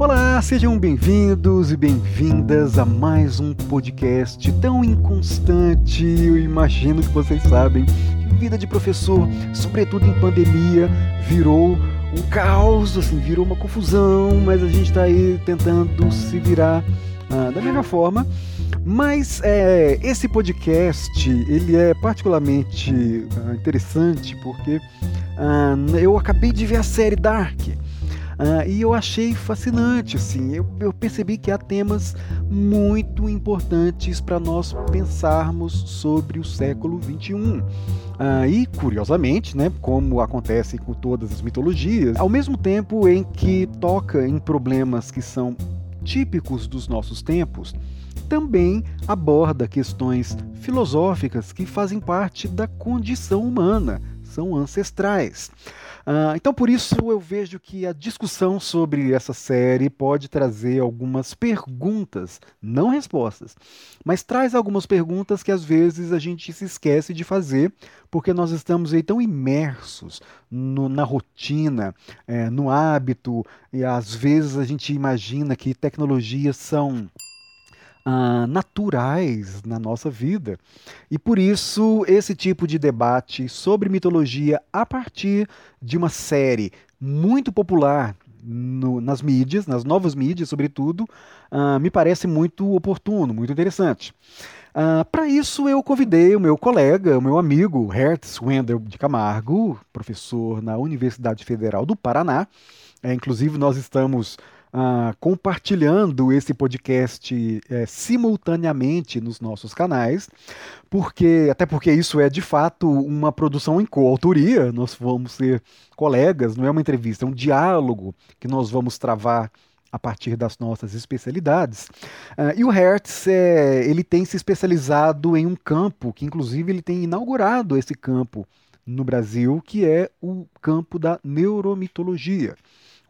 Olá, sejam bem-vindos e bem-vindas a mais um podcast tão inconstante. Eu imagino que vocês sabem que vida de professor, sobretudo em pandemia, virou um caos, assim, virou uma confusão, mas a gente está aí tentando se virar ah, da melhor forma. Mas é, esse podcast ele é particularmente ah, interessante porque ah, eu acabei de ver a série Dark. Uh, e eu achei fascinante, assim, eu, eu percebi que há temas muito importantes para nós pensarmos sobre o século XXI. Uh, ah, e, curiosamente, né, como acontece com todas as mitologias, ao mesmo tempo em que toca em problemas que são típicos dos nossos tempos, também aborda questões filosóficas que fazem parte da condição humana, são ancestrais. Uh, então, por isso, eu vejo que a discussão sobre essa série pode trazer algumas perguntas, não respostas, mas traz algumas perguntas que às vezes a gente se esquece de fazer, porque nós estamos aí tão imersos no, na rotina, é, no hábito, e às vezes a gente imagina que tecnologias são uh, naturais na nossa vida. E por isso, esse tipo de debate sobre mitologia a partir de uma série muito popular no, nas mídias, nas novas mídias, sobretudo, uh, me parece muito oportuno, muito interessante. Uh, Para isso, eu convidei o meu colega, o meu amigo Hertz Wendel de Camargo, professor na Universidade Federal do Paraná. É, inclusive, nós estamos ah, compartilhando esse podcast é, simultaneamente nos nossos canais, porque até porque isso é de fato uma produção em coautoria, nós vamos ser colegas, não é uma entrevista, é um diálogo que nós vamos travar a partir das nossas especialidades. Uh, e o Hertz, é, ele tem se especializado em um campo, que inclusive ele tem inaugurado esse campo no Brasil, que é o campo da neuromitologia.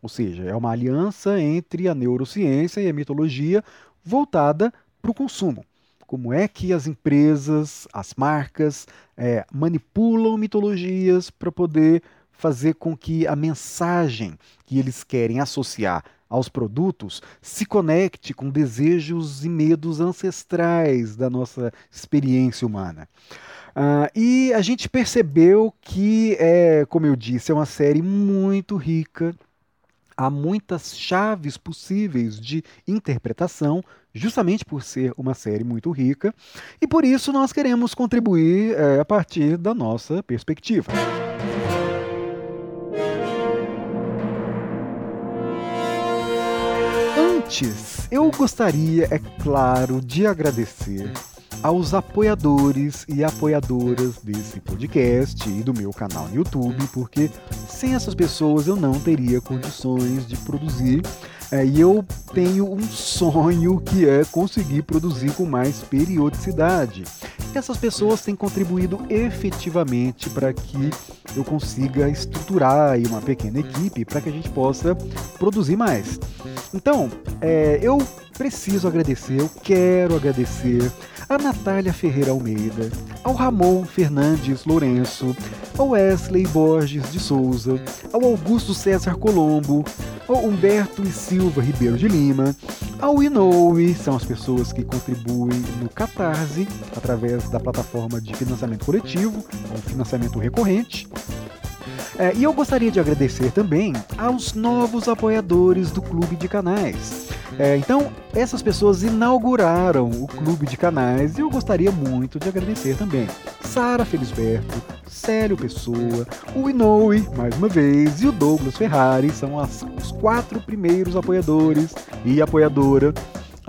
Ou seja, é uma aliança entre a neurociência e a mitologia voltada para o consumo. Como é que as empresas, as marcas, é, manipulam mitologias para poder fazer com que a mensagem que eles querem associar aos produtos se conecte com desejos e medos ancestrais da nossa experiência humana. Uh, e a gente percebeu que, é, como eu disse, é uma série muito rica há muitas chaves possíveis de interpretação, justamente por ser uma série muito rica, e por isso nós queremos contribuir é, a partir da nossa perspectiva. Antes, eu gostaria, é claro, de agradecer aos apoiadores e apoiadoras desse podcast e do meu canal no YouTube, porque sem essas pessoas eu não teria condições de produzir. É, e eu tenho um sonho que é conseguir produzir com mais periodicidade. Essas pessoas têm contribuído efetivamente para que eu consiga estruturar uma pequena equipe para que a gente possa produzir mais. Então, é, eu preciso agradecer, eu quero agradecer a Natália Ferreira Almeida, ao Ramon Fernandes Lourenço, ao Wesley Borges de Souza, ao Augusto César Colombo, ao Humberto e Silva Ribeiro de Lima, ao Inoue, são as pessoas que contribuem no Catarse, através da plataforma de financiamento coletivo, ou financiamento recorrente. É, e eu gostaria de agradecer também aos novos apoiadores do Clube de Canais. É, então, essas pessoas inauguraram o clube de canais e eu gostaria muito de agradecer também. Sara Felisberto, Célio Pessoa, o Inoue, mais uma vez, e o Douglas Ferrari são as, os quatro primeiros apoiadores e apoiadora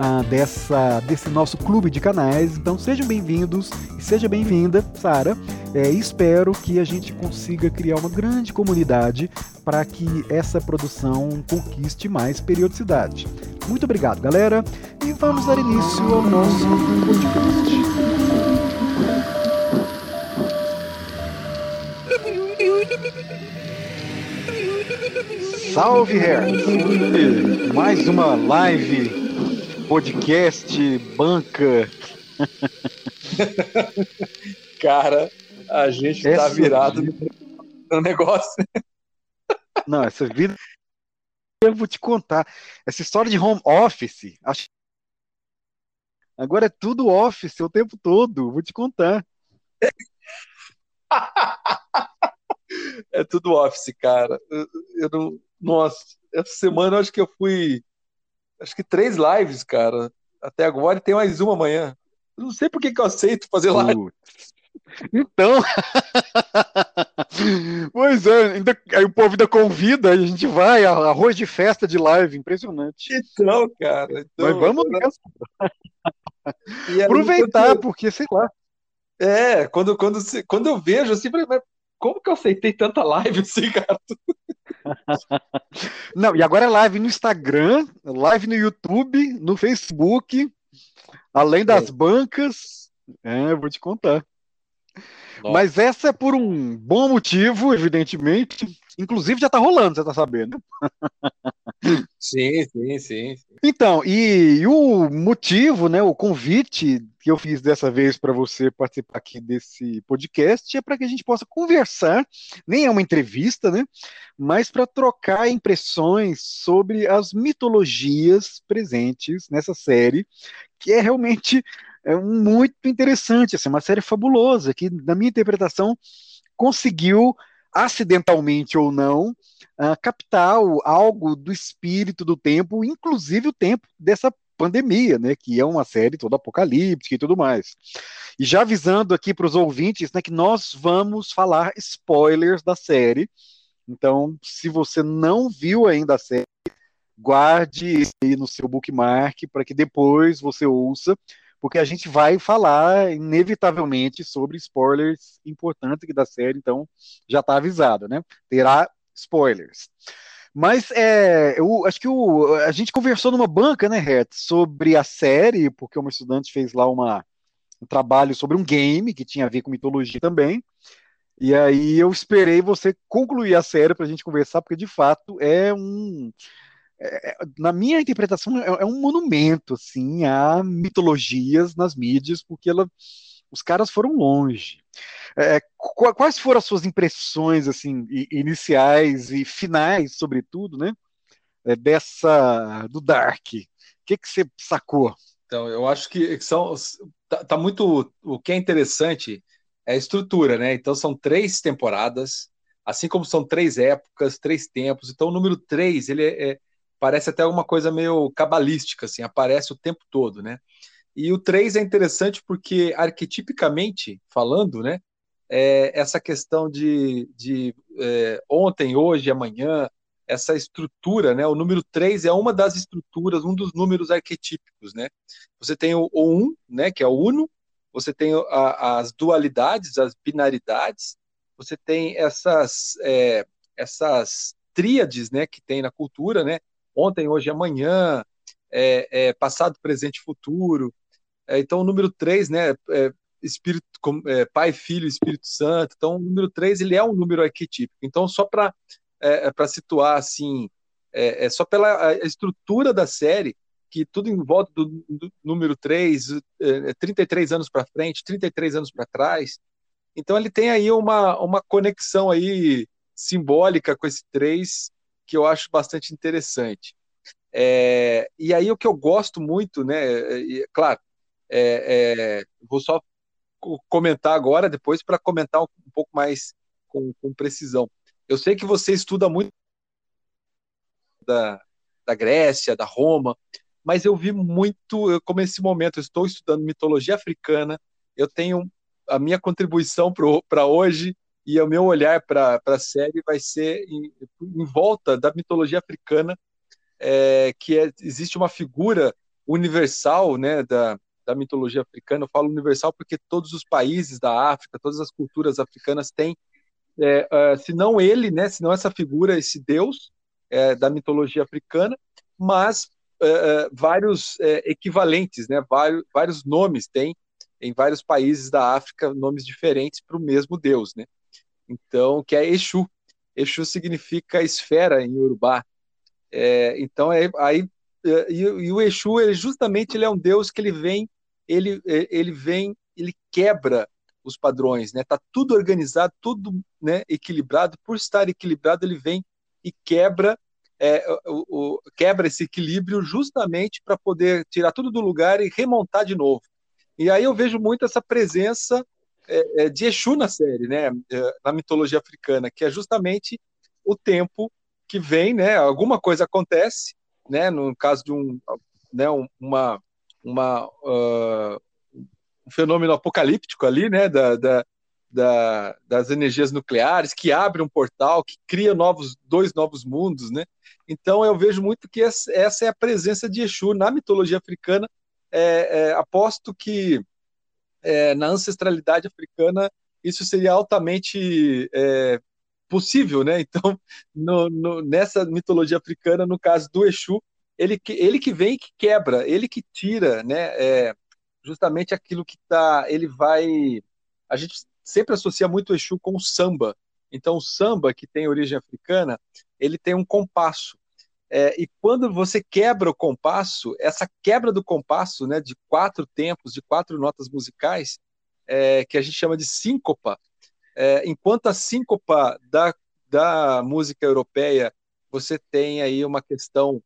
ah, dessa, desse nosso clube de canais. Então sejam bem-vindos e seja bem-vinda, Sara. É, espero que a gente consiga criar uma grande comunidade para que essa produção conquiste mais periodicidade. Muito obrigado, galera, e vamos dar início ao nosso podcast. Salve, Hertz! Mais uma live, podcast, banca. Cara, a gente essa tá virado vida... no negócio. Não, essa vida eu vou te contar. Essa história de home office, acho... agora é tudo office o tempo todo, vou te contar. é tudo office, cara. Eu, eu não, nossa, essa semana eu acho que eu fui, acho que três lives, cara, até agora e tem mais uma amanhã. Eu não sei por que, que eu aceito fazer live. Então, pois é, ainda, aí o povo ainda convida, a gente vai, arroz de festa de live, impressionante. Então, cara. Então, Mas vamos nessa. Aproveitar, porque sei lá. É, quando, quando, quando eu vejo assim, como que eu aceitei tanta live assim, cara? Não, e agora é live no Instagram, live no YouTube, no Facebook, além das é. bancas. É, vou te contar. Nossa. Mas essa é por um bom motivo, evidentemente. Inclusive já tá rolando, você tá sabendo. Sim, sim, sim. Então, e, e, o motivo, né, o convite que eu fiz dessa vez para você participar aqui desse podcast é para que a gente possa conversar, nem é uma entrevista, né, mas para trocar impressões sobre as mitologias presentes nessa série, que é realmente é muito interessante, assim, uma série fabulosa, que, na minha interpretação, conseguiu, acidentalmente ou não, uh, captar algo do espírito do tempo, inclusive o tempo dessa pandemia, né, que é uma série toda apocalíptica e tudo mais. E já avisando aqui para os ouvintes, né, que nós vamos falar spoilers da série. Então, se você não viu ainda a série, guarde aí no seu bookmark para que depois você ouça, porque a gente vai falar inevitavelmente sobre spoilers importantes da série, então já está avisado, né? Terá spoilers. Mas é, eu acho que o, a gente conversou numa banca, né, Ret, sobre a série, porque uma estudante fez lá uma, um trabalho sobre um game que tinha a ver com mitologia também. E aí eu esperei você concluir a série para a gente conversar, porque de fato é um é, é, na minha interpretação, é, é, um monumento assim a mitologias nas mídias, porque ela, os caras foram longe. É, quais foram as suas impressões assim iniciais e finais, sobretudo, né? É, dessa do Dark. O que, que você sacou? Então, eu acho que são tá, tá muito o que é interessante é a estrutura, né? Então são três temporadas, assim como são três épocas, três tempos. Então o número três ele é, é parece até uma coisa meio cabalística, assim, aparece o tempo todo, né? E o 3 é interessante porque, arquetipicamente falando, né, é essa questão de, de é, ontem, hoje, amanhã, essa estrutura, né? O número 3 é uma das estruturas, um dos números arquetípicos, né? Você tem o, o 1, né, que é o uno, você tem a, as dualidades, as binaridades, você tem essas, é, essas tríades, né, que tem na cultura, né? Ontem, hoje, amanhã, é, é, passado, presente futuro. É, então, o número 3, né, é, espírito, é, Pai, Filho Espírito Santo. Então, o número 3 ele é um número arquetípico. Então, só para é, para situar assim, é, só pela estrutura da série, que tudo em volta do, do número 3, é, 33 anos para frente, 33 anos para trás. Então ele tem aí uma, uma conexão aí simbólica com esse 3 que eu acho bastante interessante. É, e aí o que eu gosto muito, né? É, claro, é, é, vou só comentar agora, depois para comentar um, um, pouco mais com, com, precisão. Eu sei que você estuda muito da, da Grécia, da Roma, mas eu vi muito, eu, como esse momento eu estou estudando mitologia africana, eu tenho a minha contribuição para hoje e o meu olhar para a série vai ser em, em, volta da mitologia africana, é, que é, existe uma figura universal né, da, da mitologia africana. Eu falo universal porque todos os países da África, todas as culturas africanas têm, é, é, se não ele, né, se não essa figura, esse deus é, da mitologia africana, mas é, vários equivalentes, né, vários, vários nomes tem em vários países da África, nomes diferentes para o mesmo deus, né? Então, que é Exu. Exu significa esfera em Urubá. É, então, é, aí, é, e, e, o Exu, ele, justamente, ele é um deus que ele vem, ele, é, ele vem, ele quebra os padrões, né? Tá tudo organizado, tudo né, equilibrado. Por estar equilibrado, ele vem e quebra é, o, o, quebra esse equilíbrio justamente para poder tirar tudo do lugar e remontar de novo. E aí eu vejo muito essa presença é, é de Exu na série, né, é, na mitologia africana, que é justamente o tempo que vem, né, alguma coisa acontece, né, no caso de um, né, uma, uma uh, um fenômeno apocalíptico ali, né, da, da, da, das energias nucleares, que abre um portal, que cria novos dois novos mundos, né? Então eu vejo muito que essa é a presença de Exu na mitologia africana. É, é, aposto que é, na ancestralidade africana isso seria altamente é, possível, né? Então no, no, nessa mitologia africana, no caso do Exu, ele, ele que vem e que quebra, ele que tira, né? É, justamente aquilo que está, ele vai, a gente sempre associa muito o Exu com o samba. Então, o samba, que tem origem africana, ele tem um compasso. É, e quando você quebra o compasso, essa quebra do compasso, né, de quatro tempos, de quatro notas musicais, é, que a gente chama de síncopa, é, enquanto a síncopa da, da música europeia, você tem aí uma questão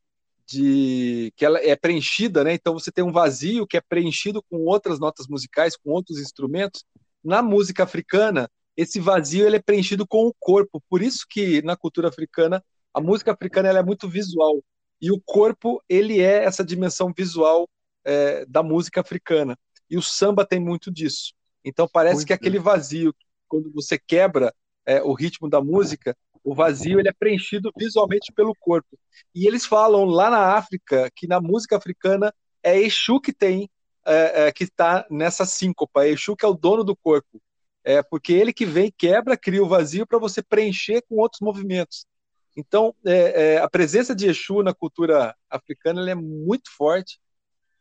de que ela é preenchida, né? Então você tem um vazio que é preenchido com outras notas musicais, com outros instrumentos. Na música africana, esse vazio ele é preenchido com o corpo. Por isso que na cultura africana, a música africana ela é muito visual e o corpo ele é essa dimensão visual é, da música africana. E o samba tem muito disso. Então parece muito que aquele vazio, quando você quebra é, o ritmo da música, o vazio ele é preenchido visualmente pelo corpo. E eles falam lá na África que na música africana é Exu que tem é, é, que está nessa síncopa. É Exu que é o dono do corpo. É porque ele que vem, quebra, cria o vazio para você preencher com outros movimentos. Então, é, é, a presença de Exu na cultura africana é muito forte.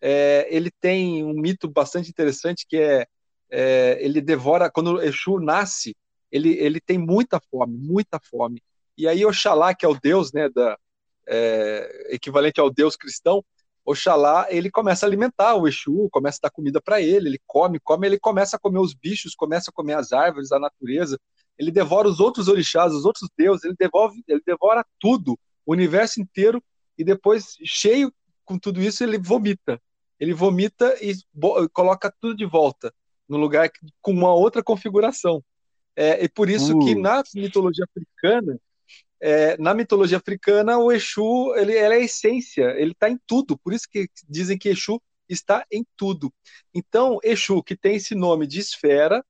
É, ele tem um mito bastante interessante que é, é, ele devora quando Exu nasce, ele, ele tem muita fome, muita fome. E aí Oxalá, que é o deus, né, da, é, equivalente ao deus cristão, Oxalá, ele começa a alimentar o Exu, começa a dar comida para ele, ele come, come, ele começa a comer os bichos, começa a comer as árvores, a natureza, ele devora os outros orixás, os outros deuses, ele, devolve, ele devora tudo, o universo inteiro, e depois, cheio com tudo isso, ele vomita. Ele vomita e coloca tudo de volta, no lugar com uma outra configuração. É, e por isso uh. que na mitologia africana, é, na mitologia africana, o Exu ele, ele é a essência, ele está em tudo. Por isso que dizem que Exu está em tudo. Então, Exu, que tem esse nome de esfera,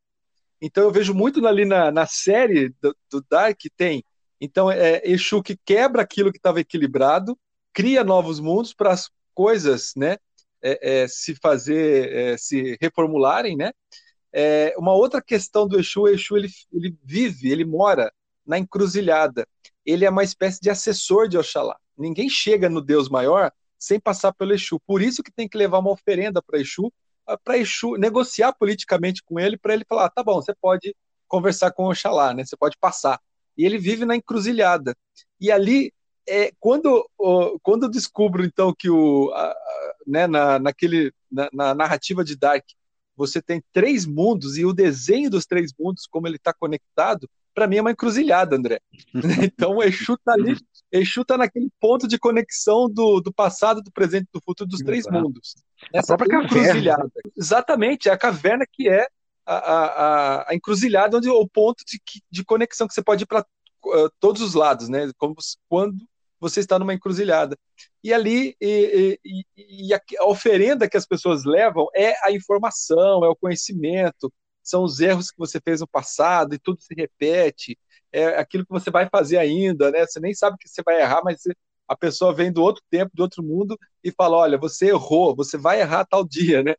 então eu vejo muito ali na, na série do, do Dark, tem. Então, é Exu que quebra aquilo que estava equilibrado, cria novos mundos para as coisas né, é, é, se fazer, é, se reformularem, né? É, uma outra questão do Exu, o Exu ele, ele vive, ele mora na encruzilhada. Ele é uma espécie de assessor de Oxalá. Ninguém chega no Deus maior sem passar pelo Exu. Por isso que tem que levar uma oferenda para Exu, para Exu negociar politicamente com ele, para ele falar: ah, tá bom, você pode conversar com Oxalá, né? Você pode passar. E ele vive na encruzilhada. E ali, é, quando, quando eu descubro então que o, a, né, na, naquele, na, na narrativa de Dark você tem três mundos e o desenho dos três mundos, como ele está conectado, para mim é uma encruzilhada, André. então o Exu está ali, Exu está naquele ponto de conexão do, do passado, do presente e do futuro dos três mundos. Essa a própria encruzilhada. Caverna. Exatamente, é a caverna que é a, a, a encruzilhada, onde o ponto de, de conexão que você pode ir para uh, todos os lados, né? Como quando você está numa encruzilhada. E ali, e, e, e a oferenda que as pessoas levam é a informação, é o conhecimento, são os erros que você fez no passado e tudo se repete, é aquilo que você vai fazer ainda, né? Você nem sabe que você vai errar, mas a pessoa vem do outro tempo, do outro mundo e fala: olha, você errou, você vai errar tal dia, né?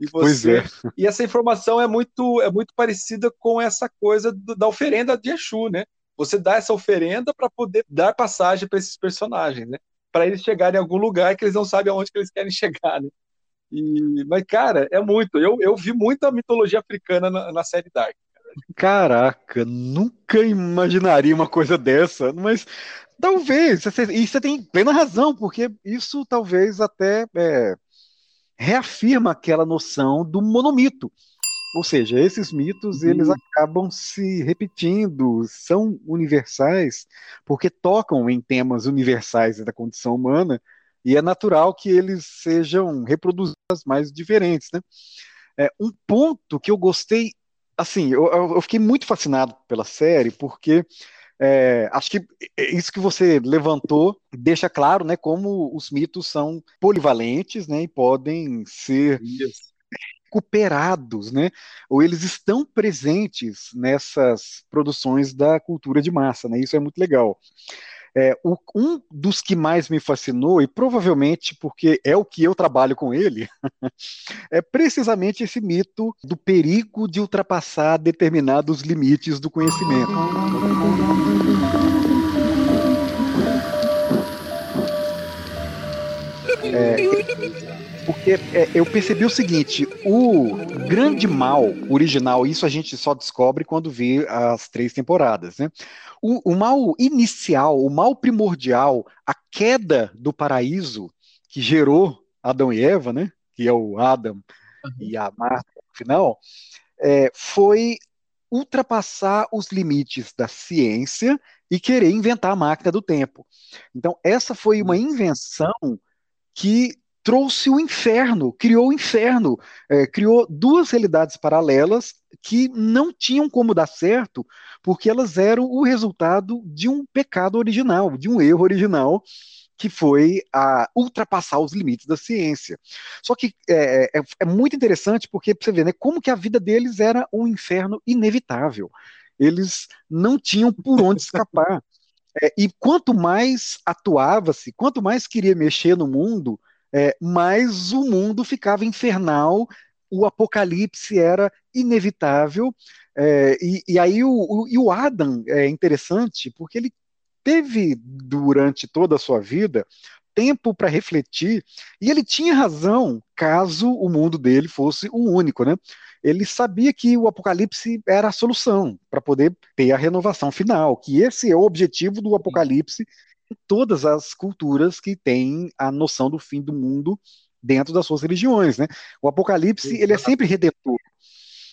E você é. e essa informação é muito é muito parecida com essa coisa do, da oferenda de Exu, né? Você dá essa oferenda para poder dar passagem para esses personagens, né? Para eles chegarem em algum lugar que eles não sabem aonde que eles querem chegar, né? E, mas, cara, é muito. Eu, eu vi muita mitologia africana na, na série Dark. Caraca, nunca imaginaria uma coisa dessa, mas talvez, e você tem plena razão, porque isso talvez até é, reafirma aquela noção do monomito. Ou seja, esses mitos uhum. eles acabam se repetindo, são universais, porque tocam em temas universais da condição humana, e é natural que eles sejam reproduzidos mais diferentes. Né? É, um ponto que eu gostei, assim, eu, eu fiquei muito fascinado pela série, porque é, acho que isso que você levantou deixa claro, né, como os mitos são polivalentes, né, e podem ser isso recuperados, né? Ou eles estão presentes nessas produções da cultura de massa, né? Isso é muito legal. É, o, um dos que mais me fascinou, e provavelmente porque é o que eu trabalho com ele, é precisamente esse mito do perigo de ultrapassar determinados limites do conhecimento. É, porque é, eu percebi o seguinte: o grande mal original, isso a gente só descobre quando vê as três temporadas, né? O, o mal inicial, o mal primordial, a queda do paraíso que gerou Adão e Eva, né? Que é o Adam uhum. e a Marta no final, é, foi ultrapassar os limites da ciência e querer inventar a máquina do tempo. Então, essa foi uma invenção que trouxe o inferno, criou o inferno, é, criou duas realidades paralelas que não tinham como dar certo, porque elas eram o resultado de um pecado original, de um erro original, que foi a ultrapassar os limites da ciência. Só que é, é, é muito interessante porque você vê né, como que a vida deles era um inferno inevitável. Eles não tinham por onde escapar. É, e quanto mais atuava-se, quanto mais queria mexer no mundo, é, mais o mundo ficava infernal, o apocalipse era inevitável. É, e, e, aí o, o, e o Adam é interessante porque ele teve durante toda a sua vida tempo para refletir e ele tinha razão caso o mundo dele fosse o único, né? Ele sabia que o apocalipse era a solução para poder ter a renovação final, que esse é o objetivo do apocalipse todas as culturas que têm a noção do fim do mundo dentro das suas religiões, né? O Apocalipse ele é sempre redentor,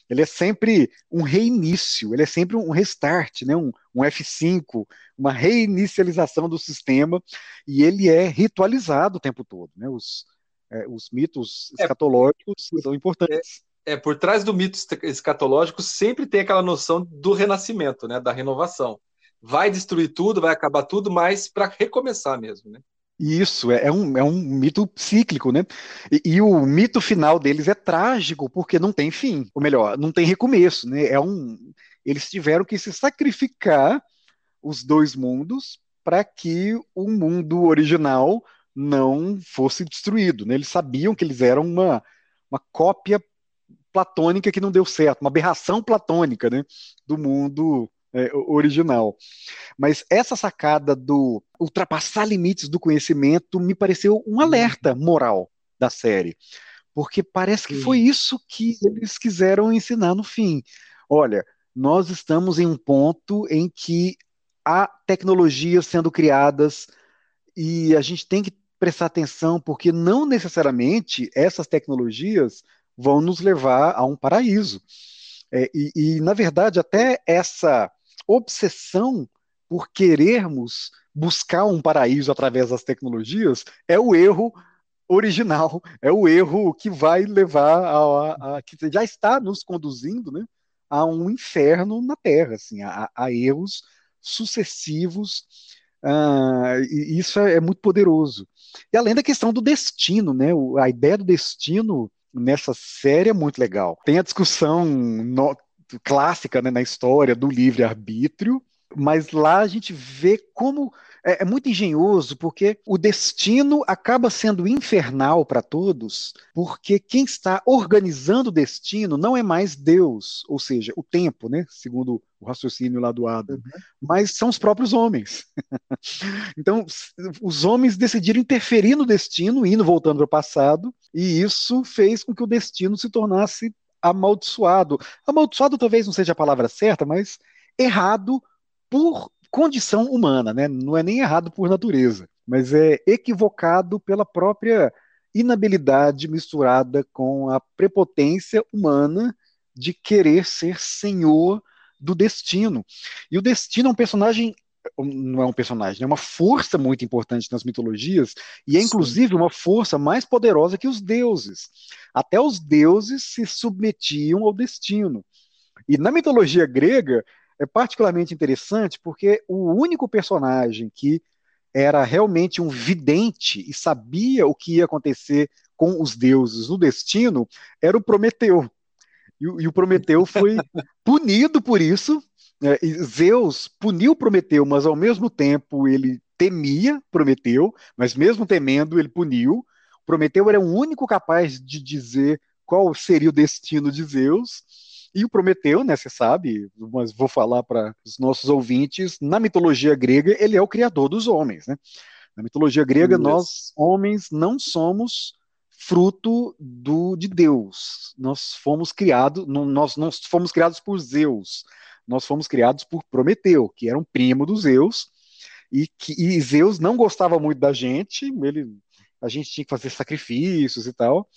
ele é sempre um reinício, ele é sempre um restart, né? Um, um F5, uma reinicialização do sistema e ele é ritualizado o tempo todo, né? Os, é, os mitos é. escatológicos é, são importantes. É, é, por trás do mito escatológico sempre tem aquela noção do renascimento, né? Da renovação vai destruir tudo, vai acabar tudo, mas para recomeçar mesmo, né? Isso, é, é um, é um mito cíclico, né? E, e, o mito final deles é trágico, porque não tem fim, ou melhor, não tem recomeço, né? É um, eles tiveram que se sacrificar os dois mundos para que o mundo original não fosse destruído, né? Eles sabiam que eles eram uma, uma cópia platônica que não deu certo, uma aberração platônica, né? Do mundo é, original. Mas essa sacada do ultrapassar limites do conhecimento me pareceu um alerta moral da série. Porque parece que foi isso que eles quiseram ensinar no fim. Olha, nós estamos em um ponto em que há tecnologias sendo criadas e a gente tem que prestar atenção, porque não necessariamente essas tecnologias vão nos levar a um paraíso. É, e, e, na verdade, até essa obsessão por querermos buscar um paraíso através das tecnologias é o erro original, é o erro que vai levar a, a, a que já está nos conduzindo, né, a um inferno na Terra, assim, a, a erros sucessivos. Uh, e isso é, é, muito poderoso. E além da questão do destino, né, a ideia do destino nessa série é muito legal. Tem a discussão no, clássica né, na história do livre-arbítrio, mas lá a gente vê como é, é, muito engenhoso, porque o destino acaba sendo infernal para todos, porque quem está organizando o destino não é mais Deus, ou seja, o tempo, né, segundo o raciocínio lá do Adam, uhum. mas são os próprios homens. então, os homens decidiram interferir no destino, indo voltando para o passado, e isso fez com que o destino se tornasse amaldiçoado. Amaldiçoado talvez não seja a palavra certa, mas errado por condição humana, né? Não é nem errado por natureza, mas é equivocado pela própria inabilidade misturada com a prepotência humana de querer ser senhor do destino. E o destino é um personagem não é um personagem, é uma força muito importante nas mitologias, e é inclusive uma força mais poderosa que os deuses. Até os deuses se submetiam ao destino. E na mitologia grega é particularmente interessante porque o único personagem que era realmente um vidente e sabia o que ia acontecer com os deuses no destino era o Prometeu. E, e o Prometeu foi punido por isso. Né? Zeus puniu Prometeu, mas ao mesmo tempo ele temia Prometeu, mas mesmo temendo, ele puniu. Prometeu era o único capaz de dizer qual seria o destino de Zeus. E o Prometeu, né, você sabe, mas vou falar para os nossos ouvintes, na mitologia grega, ele é o criador dos homens, né? Na mitologia grega, nós, homens, não somos fruto do, de Deus. Nós fomos criados, nós não fomos criados por Zeus, nós fomos criados por Prometeu, que era um primo dos Zeus, e, que, e Zeus não gostava muito da gente, ele, a gente tinha que fazer sacrifícios e tal.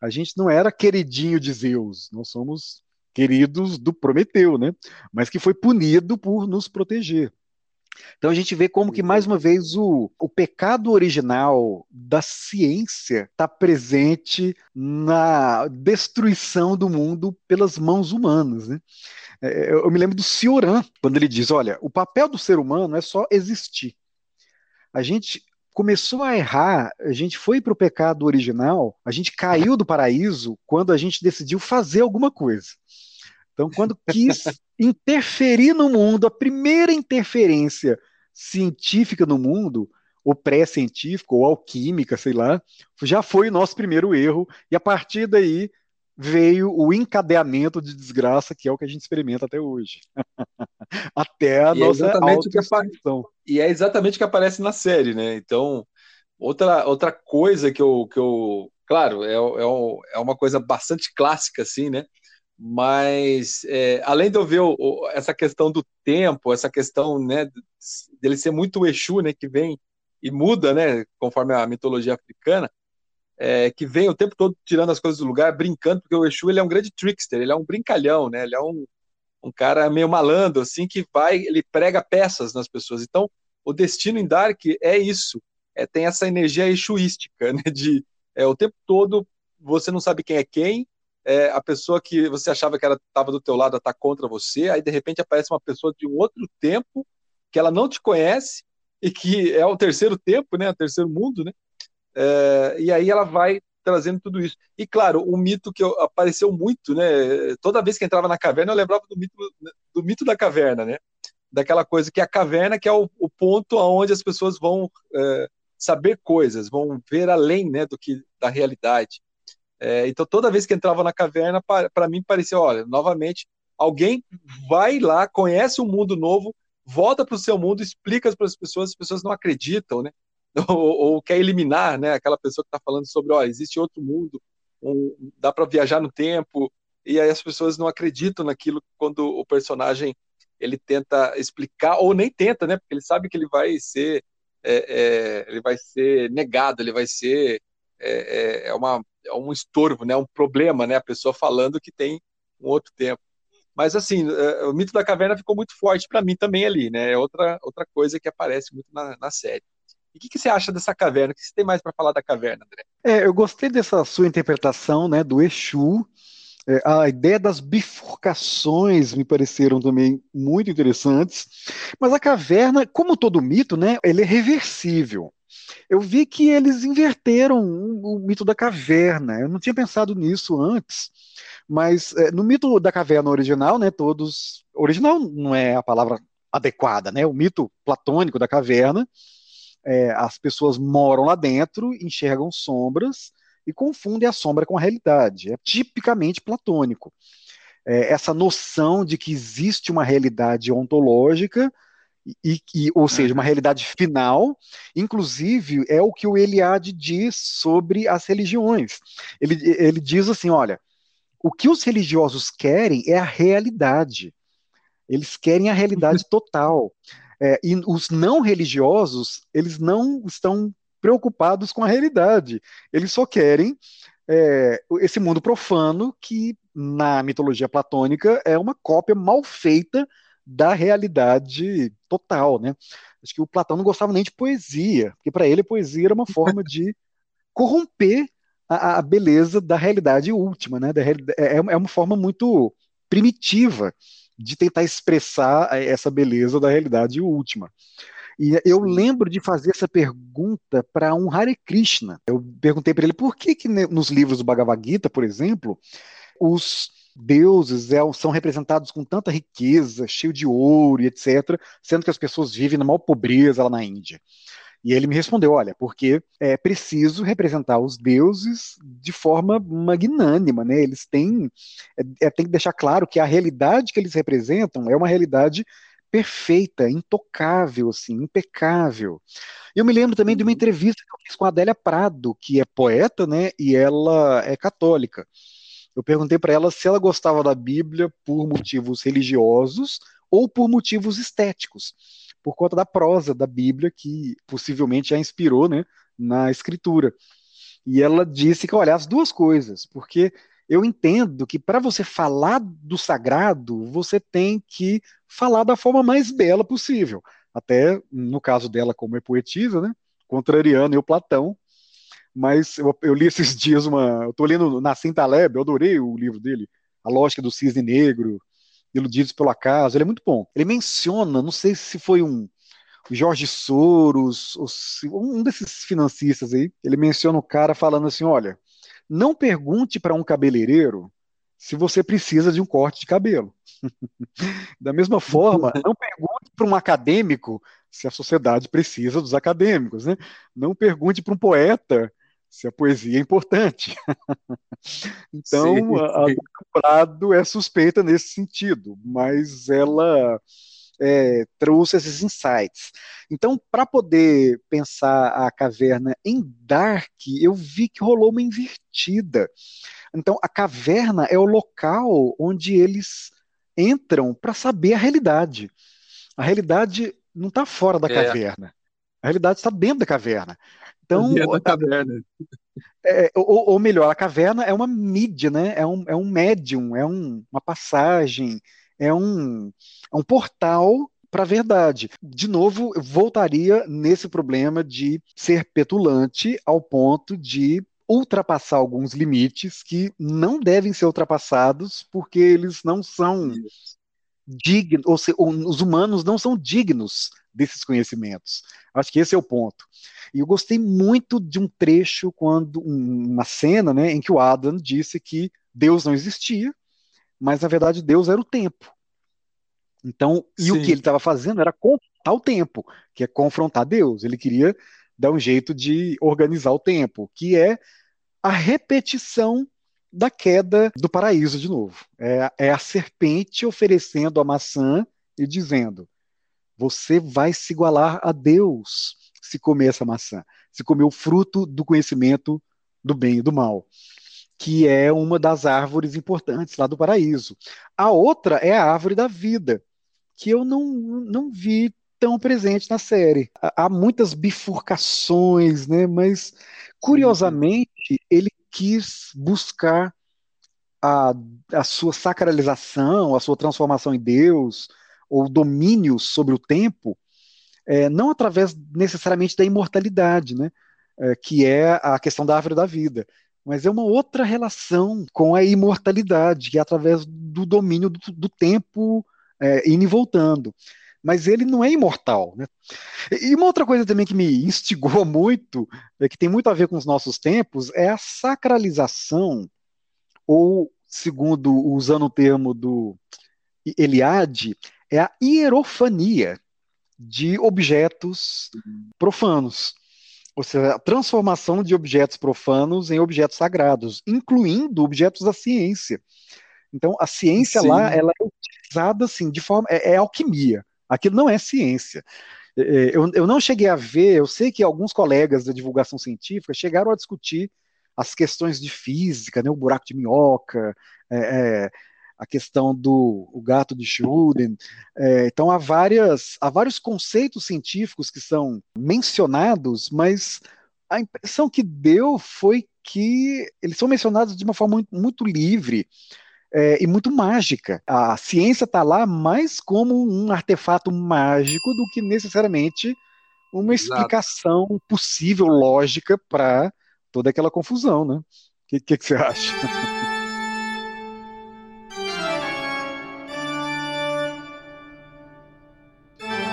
A gente não era queridinho de Zeus, nós somos queridos do Prometeu, né? Mas que foi punido por nos proteger. Então a gente vê como que, mais uma vez, o, o pecado original da ciência está presente na destruição do mundo pelas mãos humanas. Né? É, eu me lembro do Cioran, quando ele diz: olha, o papel do ser humano é só existir. A gente começou a errar, a gente foi para o pecado original, a gente caiu do paraíso quando a gente decidiu fazer alguma coisa. Então, quando quis interferir no mundo, a primeira interferência científica no mundo, ou pré-científica, ou alquímica, sei lá, já foi o nosso primeiro erro, e a partir daí veio o encadeamento de desgraça, que é o que a gente experimenta até hoje. até a e é nossa é. E é exatamente o que aparece na série, né? Então, outra, outra coisa que eu, que eu claro, é, é, é uma coisa bastante clássica, assim, né? Mas é, além de eu ver o, o, essa questão do tempo, essa questão né, dele ser muito Exu, né, que vem e muda, né, conforme a mitologia africana, é, que vem o tempo todo tirando as coisas do lugar, brincando, porque o Exu ele é um grande trickster, ele é um brincalhão, né, ele é um, um cara meio malandro, assim, que vai, ele prega peças nas pessoas. Então, o destino em Dark é isso, é, tem essa energia exuística, né, de é, o tempo todo você não sabe quem é quem, é, a pessoa que você achava que estava do teu lado está contra você, aí de repente aparece uma pessoa de um outro tempo que ela não te conhece e que é o terceiro tempo, né, o terceiro mundo, né, é, e aí ela vai trazendo tudo isso. E claro, o mito que apareceu muito, né, toda vez que entrava na caverna eu lembrava do mito, do mito da caverna, né, daquela coisa que a caverna que é o, o ponto aonde as pessoas vão é, saber coisas, vão ver além, né, do que da realidade. É, então, toda vez que entrava na caverna, para mim parecia, olha, novamente, alguém vai lá, conhece um mundo novo, volta para o seu mundo, explica para as pessoas, as pessoas não acreditam, né? Ou, ou quer eliminar, né? Aquela pessoa que está falando sobre, ó, existe outro mundo, um, dá para viajar no tempo, e aí as pessoas não acreditam naquilo quando o personagem ele tenta explicar, ou nem tenta, né? Porque ele sabe que ele vai ser, é, é, ele vai ser negado, ele vai ser é, é, é uma é um estorvo, né, um problema, né, a pessoa falando que tem um outro tempo. Mas assim, é, o mito da caverna ficou muito forte para mim também ali, né? É outra outra coisa que aparece muito na, na série. E o que, que, você acha dessa caverna? O que você tem mais para falar da caverna, André? É, eu gostei dessa sua interpretação, né, do Exu. É, a ideia das bifurcações me pareceram também muito interessantes. Mas a caverna, como todo mito, né, ele é reversível eu vi que eles inverteram o, mito da caverna. Eu não tinha pensado nisso antes, mas é, no mito da caverna original, né, todos. Original não é a palavra adequada, né? O mito platônico da caverna, é, as pessoas moram lá dentro, enxergam sombras e confundem a sombra com a realidade. É tipicamente platônico. É, essa noção de que existe uma realidade ontológica e, e, ou seja, uma realidade final, inclusive é o que o Eliade diz sobre as religiões. Ele, ele diz assim: olha, o que os religiosos querem é a realidade. Eles querem a realidade total. É, e os não religiosos, eles não estão preocupados com a realidade. Eles só querem é, esse mundo profano que na mitologia platônica, é uma cópia mal feita da realidade total, né? Acho que o Platão não gostava nem de poesia, porque para ele a poesia era uma forma de corromper a, a beleza da realidade última, né? Da, é, é, é uma forma muito primitiva de tentar expressar essa beleza da realidade última. E eu lembro de fazer essa pergunta para um Hare Krishna. Eu perguntei para ele por que, que nos livros do Bhagavad Gita, por exemplo, os deuses é, são representados com tanta riqueza, cheio de ouro e etc., sendo que as pessoas vivem na maior pobreza lá na Índia. E ele me respondeu: olha, porque é preciso representar os deuses de forma magnânima, né? Eles têm, é, é, tem que deixar claro que a realidade que eles representam é uma realidade perfeita, intocável, assim, impecável. Eu me lembro também de uma uhum. entrevista que eu fiz com a Adélia Prado, que é poeta, né? E ela é católica. Eu perguntei para ela se ela gostava da Bíblia por motivos religiosos ou por motivos estéticos por conta da prosa da Bíblia, que possivelmente a inspirou né, na escritura. E ela disse que, olha, as duas coisas, porque eu entendo que para você falar do sagrado, você tem que falar da forma mais bela possível. Até no caso dela, como é poetisa, né? Contrariando eu, Platão. Mas eu, eu li esses dias uma. Eu estou lendo Nassim Taleb, eu adorei o livro dele, A Lógica do Cisne Negro, Iludidos pelo Acaso, ele é muito bom. Ele menciona, não sei se foi um Jorge Soros, um desses financistas aí, ele menciona o cara falando assim: olha, não pergunte para um cabeleireiro se você precisa de um corte de cabelo. da mesma forma, não pergunte para um acadêmico se a sociedade precisa dos acadêmicos, né? Não pergunte para um poeta se a poesia é importante. então, sim, a, a Prado é suspeita nesse sentido, mas ela é, trouxe esses insights. Então, para poder pensar a caverna em Dark, eu vi que rolou uma invertida. Então, a caverna é o local onde eles entram para saber a realidade. A realidade não está fora da é. caverna. A realidade está dentro da caverna. Então, da caverna. É, ou, ou, melhor, a caverna é uma mídia, né? É um, é um médium, é um, uma passagem, é um, é um portal para a verdade. De novo, eu voltaria nesse problema de ser petulante ao ponto de ultrapassar alguns limites que não devem ser ultrapassados porque eles não são dignos, ou se, os humanos não são dignos desses conhecimentos. Acho que esse é o ponto. E eu gostei muito de um trecho quando uma cena, né, em que o Adam disse que Deus não existia, mas na verdade Deus era o tempo. Então, e Sim. o que ele estava fazendo era confrontar o tempo, que é confrontar Deus. Ele queria dar um jeito de organizar o tempo, que é a repetição da queda do paraíso de novo. É, é a serpente oferecendo a maçã e dizendo: Você vai se igualar a Deus se comer essa maçã, se comer o fruto do conhecimento do bem e do mal, que é uma das árvores importantes lá do paraíso. A outra é a árvore da vida, que eu não, não vi tão presente na série. Há muitas bifurcações, né? Mas curiosamente ele quis buscar a, a sua sacralização, a sua transformação em Deus, ou domínio sobre o tempo, é, não através necessariamente da imortalidade, né? É, que é a questão da árvore da vida, mas é uma outra relação com a imortalidade, que é através do domínio do, do tempo é, indo e voltando. Mas ele não é imortal. Né? E uma outra coisa também que me instigou muito, é, que tem muito a ver com os nossos tempos, é a sacralização, ou, segundo usando o termo do Eliade, é a hierofania de objetos profanos. Ou seja, a transformação de objetos profanos em objetos sagrados, incluindo objetos da ciência. Então, a ciência Sim. lá, ela é utilizada assim, de forma. É, é alquimia. Aquilo não é ciência. É, é, eu, eu não cheguei a ver, eu sei que alguns colegas da divulgação científica chegaram a discutir as questões de física, né, o buraco de minhoca, é, é, a questão do o gato de Schrödinger. É, então, há, várias, há vários conceitos científicos que são mencionados, mas a impressão que deu foi que eles são mencionados de uma forma muito, muito livre. É, e muito mágica. A ciência está lá mais como um artefato mágico do que necessariamente uma Exato. explicação possível, lógica, para toda aquela confusão, né? O que, que, que você acha?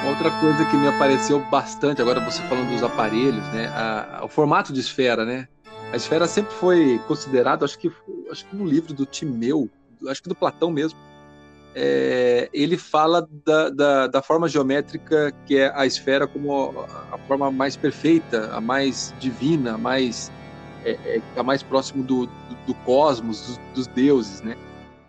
Outra coisa que me apareceu bastante, agora você falando dos aparelhos, né? A, a, o formato de esfera, né? A esfera sempre foi considerada, acho que, acho que no livro do Timeu, acho que do Platão mesmo, é, ele fala da, da, da, forma geométrica que é a esfera como a, a forma mais perfeita, a mais divina, a mais é, é, a mais próximo do, do, do cosmos, dos, deuses, né?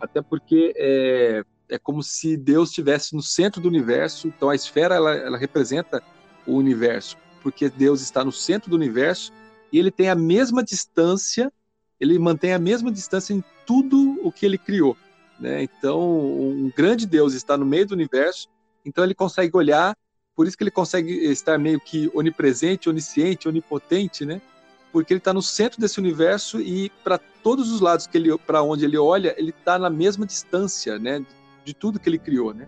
Até porque é, é como se Deus estivesse no centro do universo. Então a esfera ela, ela representa o universo, porque Deus está no centro do universo e ele tem a mesma distância, ele mantém a mesma distância em tudo o que ele criou. Né? Então, um grande Deus está no meio do universo, então ele consegue olhar, por isso que ele consegue estar meio que onipresente, onisciente, onipotente, né? Porque ele está no centro desse universo e para todos os lados que ele, para onde ele olha, ele está na mesma distância, né? De tudo que ele criou, né?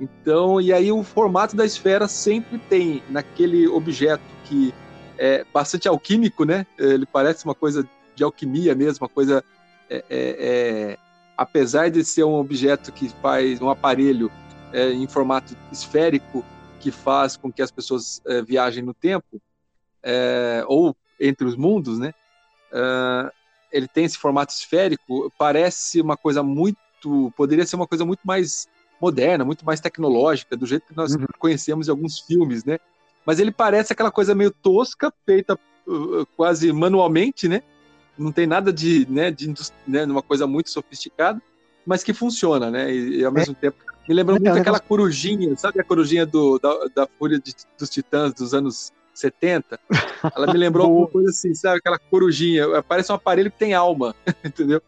Então, e aí o formato da esfera sempre tem naquele objeto que é bastante alquímico, né? Ele parece uma coisa de alquimia mesmo, uma coisa é, é, é, apesar de ser um objeto que faz um aparelho é, em formato esférico que faz com que as pessoas é, viajem no tempo ou entre os mundos, né? Ele tem esse formato esférico, parece uma coisa muito, poderia ser uma coisa muito mais moderna, muito mais tecnológica, do jeito que nós uhum. conhecemos em alguns filmes, né? Mas ele parece aquela coisa meio tosca, feita uh, quase manualmente, né? Não tem nada de, né, de né, uma coisa muito sofisticada, mas que funciona, né? E, e ao mesmo é. tempo me lembra muito aquela corujinha, sabe a corujinha do, da, da Fúria de, dos Titãs dos anos 70? Ela me lembrou alguma coisa assim, sabe? Aquela corujinha, parece um aparelho que tem alma, entendeu?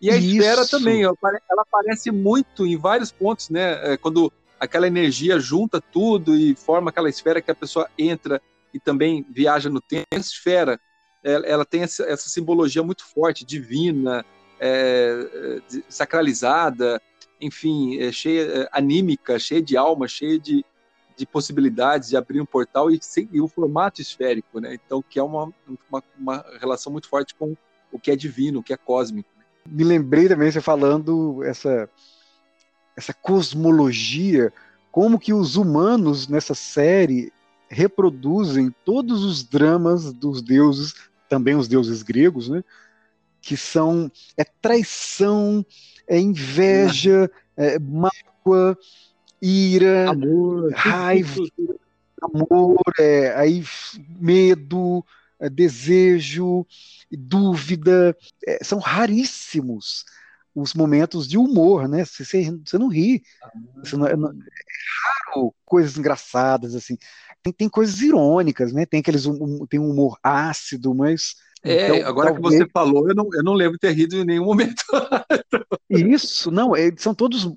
E a Isso. esfera também, ela aparece muito em vários pontos, né? É, quando aquela energia junta tudo e forma aquela esfera que a pessoa entra e também viaja no tempo. A esfera ela, tem essa, essa, simbologia muito forte, divina, é, é sacralizada, enfim, é cheia, é, anímica, cheia de alma, cheia de, de possibilidades de abrir um portal e, o formato esférico, né? Então, que é uma, uma, uma, relação muito forte com o que é divino, o que é cósmico. Me lembrei também você falando essa essa cosmologia, como que os humanos nessa série reproduzem todos os dramas dos deuses também os deuses gregos, né? Que são é traição, é inveja, é mágoa, ira, amor, raiva, amor, é, aí medo, é, desejo, dúvida, é, são raríssimos os momentos de humor, né? Você, você não ri, você não, é, não, é raro coisas engraçadas assim tem, tem coisas irônicas, né? Tem aqueles um, tem um humor ácido, mas é, então, agora talvez... que você falou, eu não, eu não lembro ter rido em nenhum momento. Isso, não, eles são todos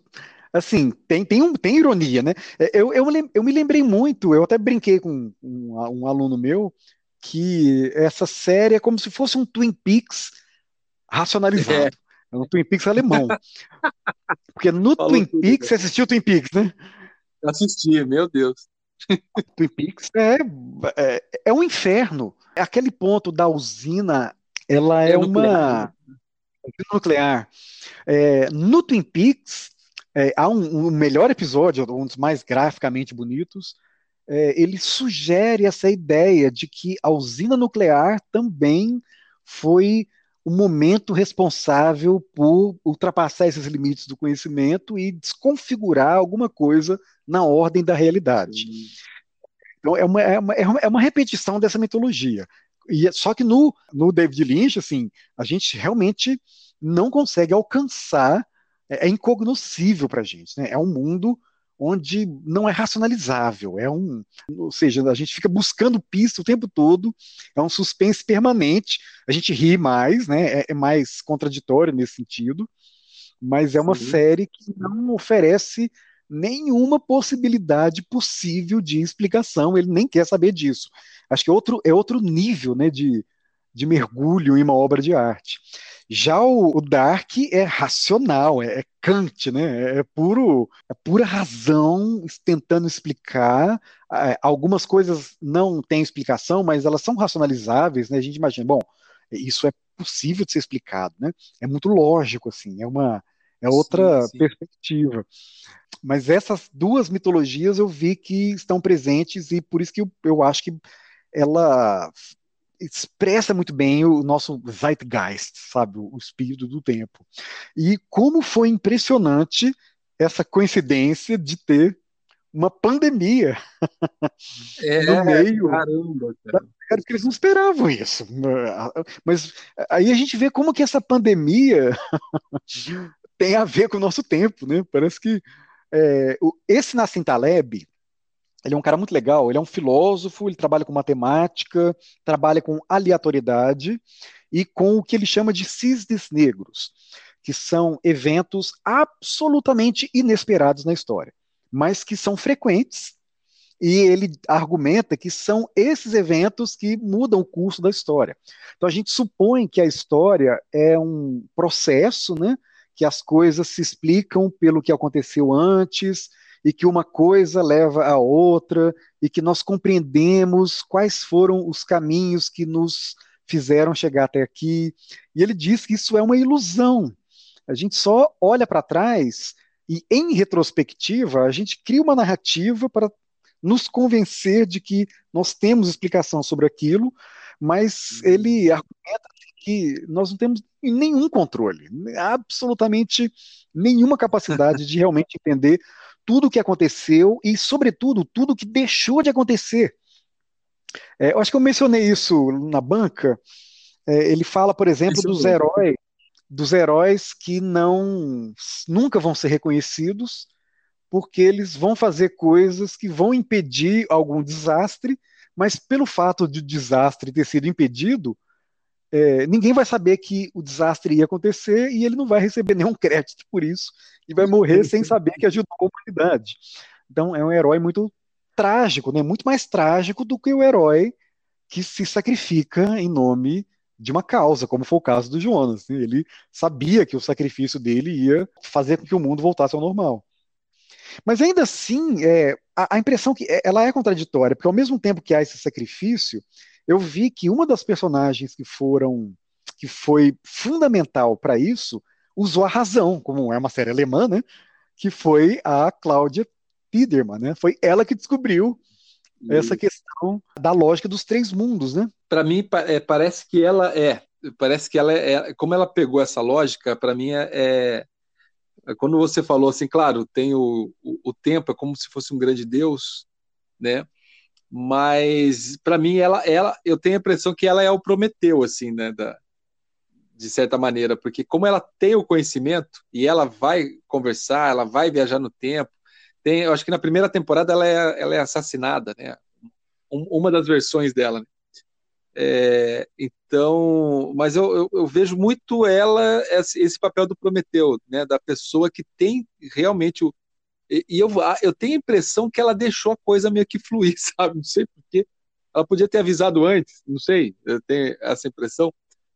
assim, tem, tem, um, tem ironia, né? É, eu, eu, eu me lembrei muito, eu até brinquei com um, um aluno meu que essa série é como se fosse um Twin Peaks racionalizado. É. É um Twin Peaks alemão. Porque no Falou Twin tudo, Peaks, você assistiu Twin Peaks, né? Assisti, meu Deus. Twin Peaks é, é, é um inferno. Aquele ponto da usina, ela é, é uma nuclear. É, no Twin Peaks, é, há um, um, melhor episódio, um dos mais graficamente bonitos. É, ele sugere essa ideia de que a usina nuclear também foi o momento responsável por ultrapassar esses limites do conhecimento e desconfigurar alguma coisa na ordem da realidade. Sim. Então, é uma, é, uma, é uma repetição dessa mitologia. E, só que no, no David Lynch, assim, a gente realmente não consegue alcançar, é, é incognoscível para a gente. Né? É um mundo onde não é racionalizável, é um, ou seja, a gente fica buscando pista o tempo todo, é um suspense permanente, a gente ri mais, né, é, é mais contraditório nesse sentido, mas é uma Sim. série que não oferece nenhuma possibilidade possível de explicação, ele nem quer saber disso. Acho que é outro, é outro nível né, de, de mergulho em uma obra de arte. Já o, o Dark é racional, é, é Kant, né? É, puro, é pura razão tentando explicar. É, algumas coisas não têm explicação, mas elas são racionalizáveis, né? A gente imagina, bom, isso é possível de ser explicado, né? É muito lógico, assim, é uma é outra sim, sim. perspectiva. Mas essas duas mitologias eu vi que estão presentes e por isso que eu, eu acho que ela expressa muito bem o nosso zeitgeist, sabe, o espírito do tempo. E como foi impressionante essa coincidência de ter uma pandemia é, no meio. Caramba, cara. Porque eles não esperavam isso. Mas aí a gente vê como que essa pandemia tem a ver com o nosso tempo, né? Parece que é, esse Nassim Taleb, ele é um cara muito legal, ele é um filósofo, ele trabalha com matemática, trabalha com aleatoriedade e com o que ele chama de cisnes negros, que são eventos absolutamente inesperados na história, mas que são frequentes e ele argumenta que são esses eventos que mudam o curso da história. Então a gente supõe que a história é um processo, né, que as coisas se explicam pelo que aconteceu antes e que uma coisa leva a outra e que nós compreendemos quais foram os caminhos que nos fizeram chegar até aqui. E ele diz que isso é uma ilusão. A gente só olha para trás e, em retrospectiva, a gente cria uma narrativa para nos convencer de que nós temos explicação sobre aquilo, mas uhum. ele argumenta que nós não temos nenhum controle, absolutamente nenhuma capacidade de realmente entender tudo o que aconteceu e, sobretudo, tudo o que deixou de acontecer. É, eu acho que eu mencionei isso na banca. É, ele fala, por exemplo, dos heróis, dos heróis que não nunca vão ser reconhecidos, porque eles vão fazer coisas que vão impedir algum desastre, mas pelo fato de o desastre ter sido impedido, é, ninguém vai saber que o desastre ia acontecer e ele não vai receber nenhum crédito por isso e vai morrer sem saber que ajudou a humanidade. Então é um herói muito trágico, né? muito mais trágico do que o herói que se sacrifica em nome de uma causa, como foi o caso do Jonas. Né? Ele sabia que o sacrifício dele ia fazer com que o mundo voltasse ao normal. Mas ainda assim, é, a, a, impressão que é, ela é contraditória, porque ao mesmo tempo que há esse sacrifício, eu vi que uma das personagens que foram que foi fundamental para isso usou a razão, como é uma série alemã, né? Que foi a Cláudia Piederman, né? Foi ela que descobriu essa questão da lógica dos três mundos, né? Para mim é, parece que ela é, parece que ela é, é como ela pegou essa lógica, para mim é, é, é, quando você falou assim, claro, tem o, o, o tempo é como se fosse um grande Deus, né? Mas para mim ela, ela, eu tenho a impressão que ela é o Prometeu, assim, né, da, de certa maneira, porque como ela tem o conhecimento e ela vai conversar, ela vai viajar no tempo, tem, eu acho que na primeira temporada ela é, ela é assassinada, né, um, uma das versões dela. Né? É, então, mas eu, eu, eu, vejo muito ela esse, esse papel do Prometeu, né, da pessoa que tem realmente o, e, e eu, eu tenho a impressão que ela deixou a coisa meio que fluir, sabe? Não sei porquê. Ela podia ter avisado antes, não sei, eu tenho essa impressão,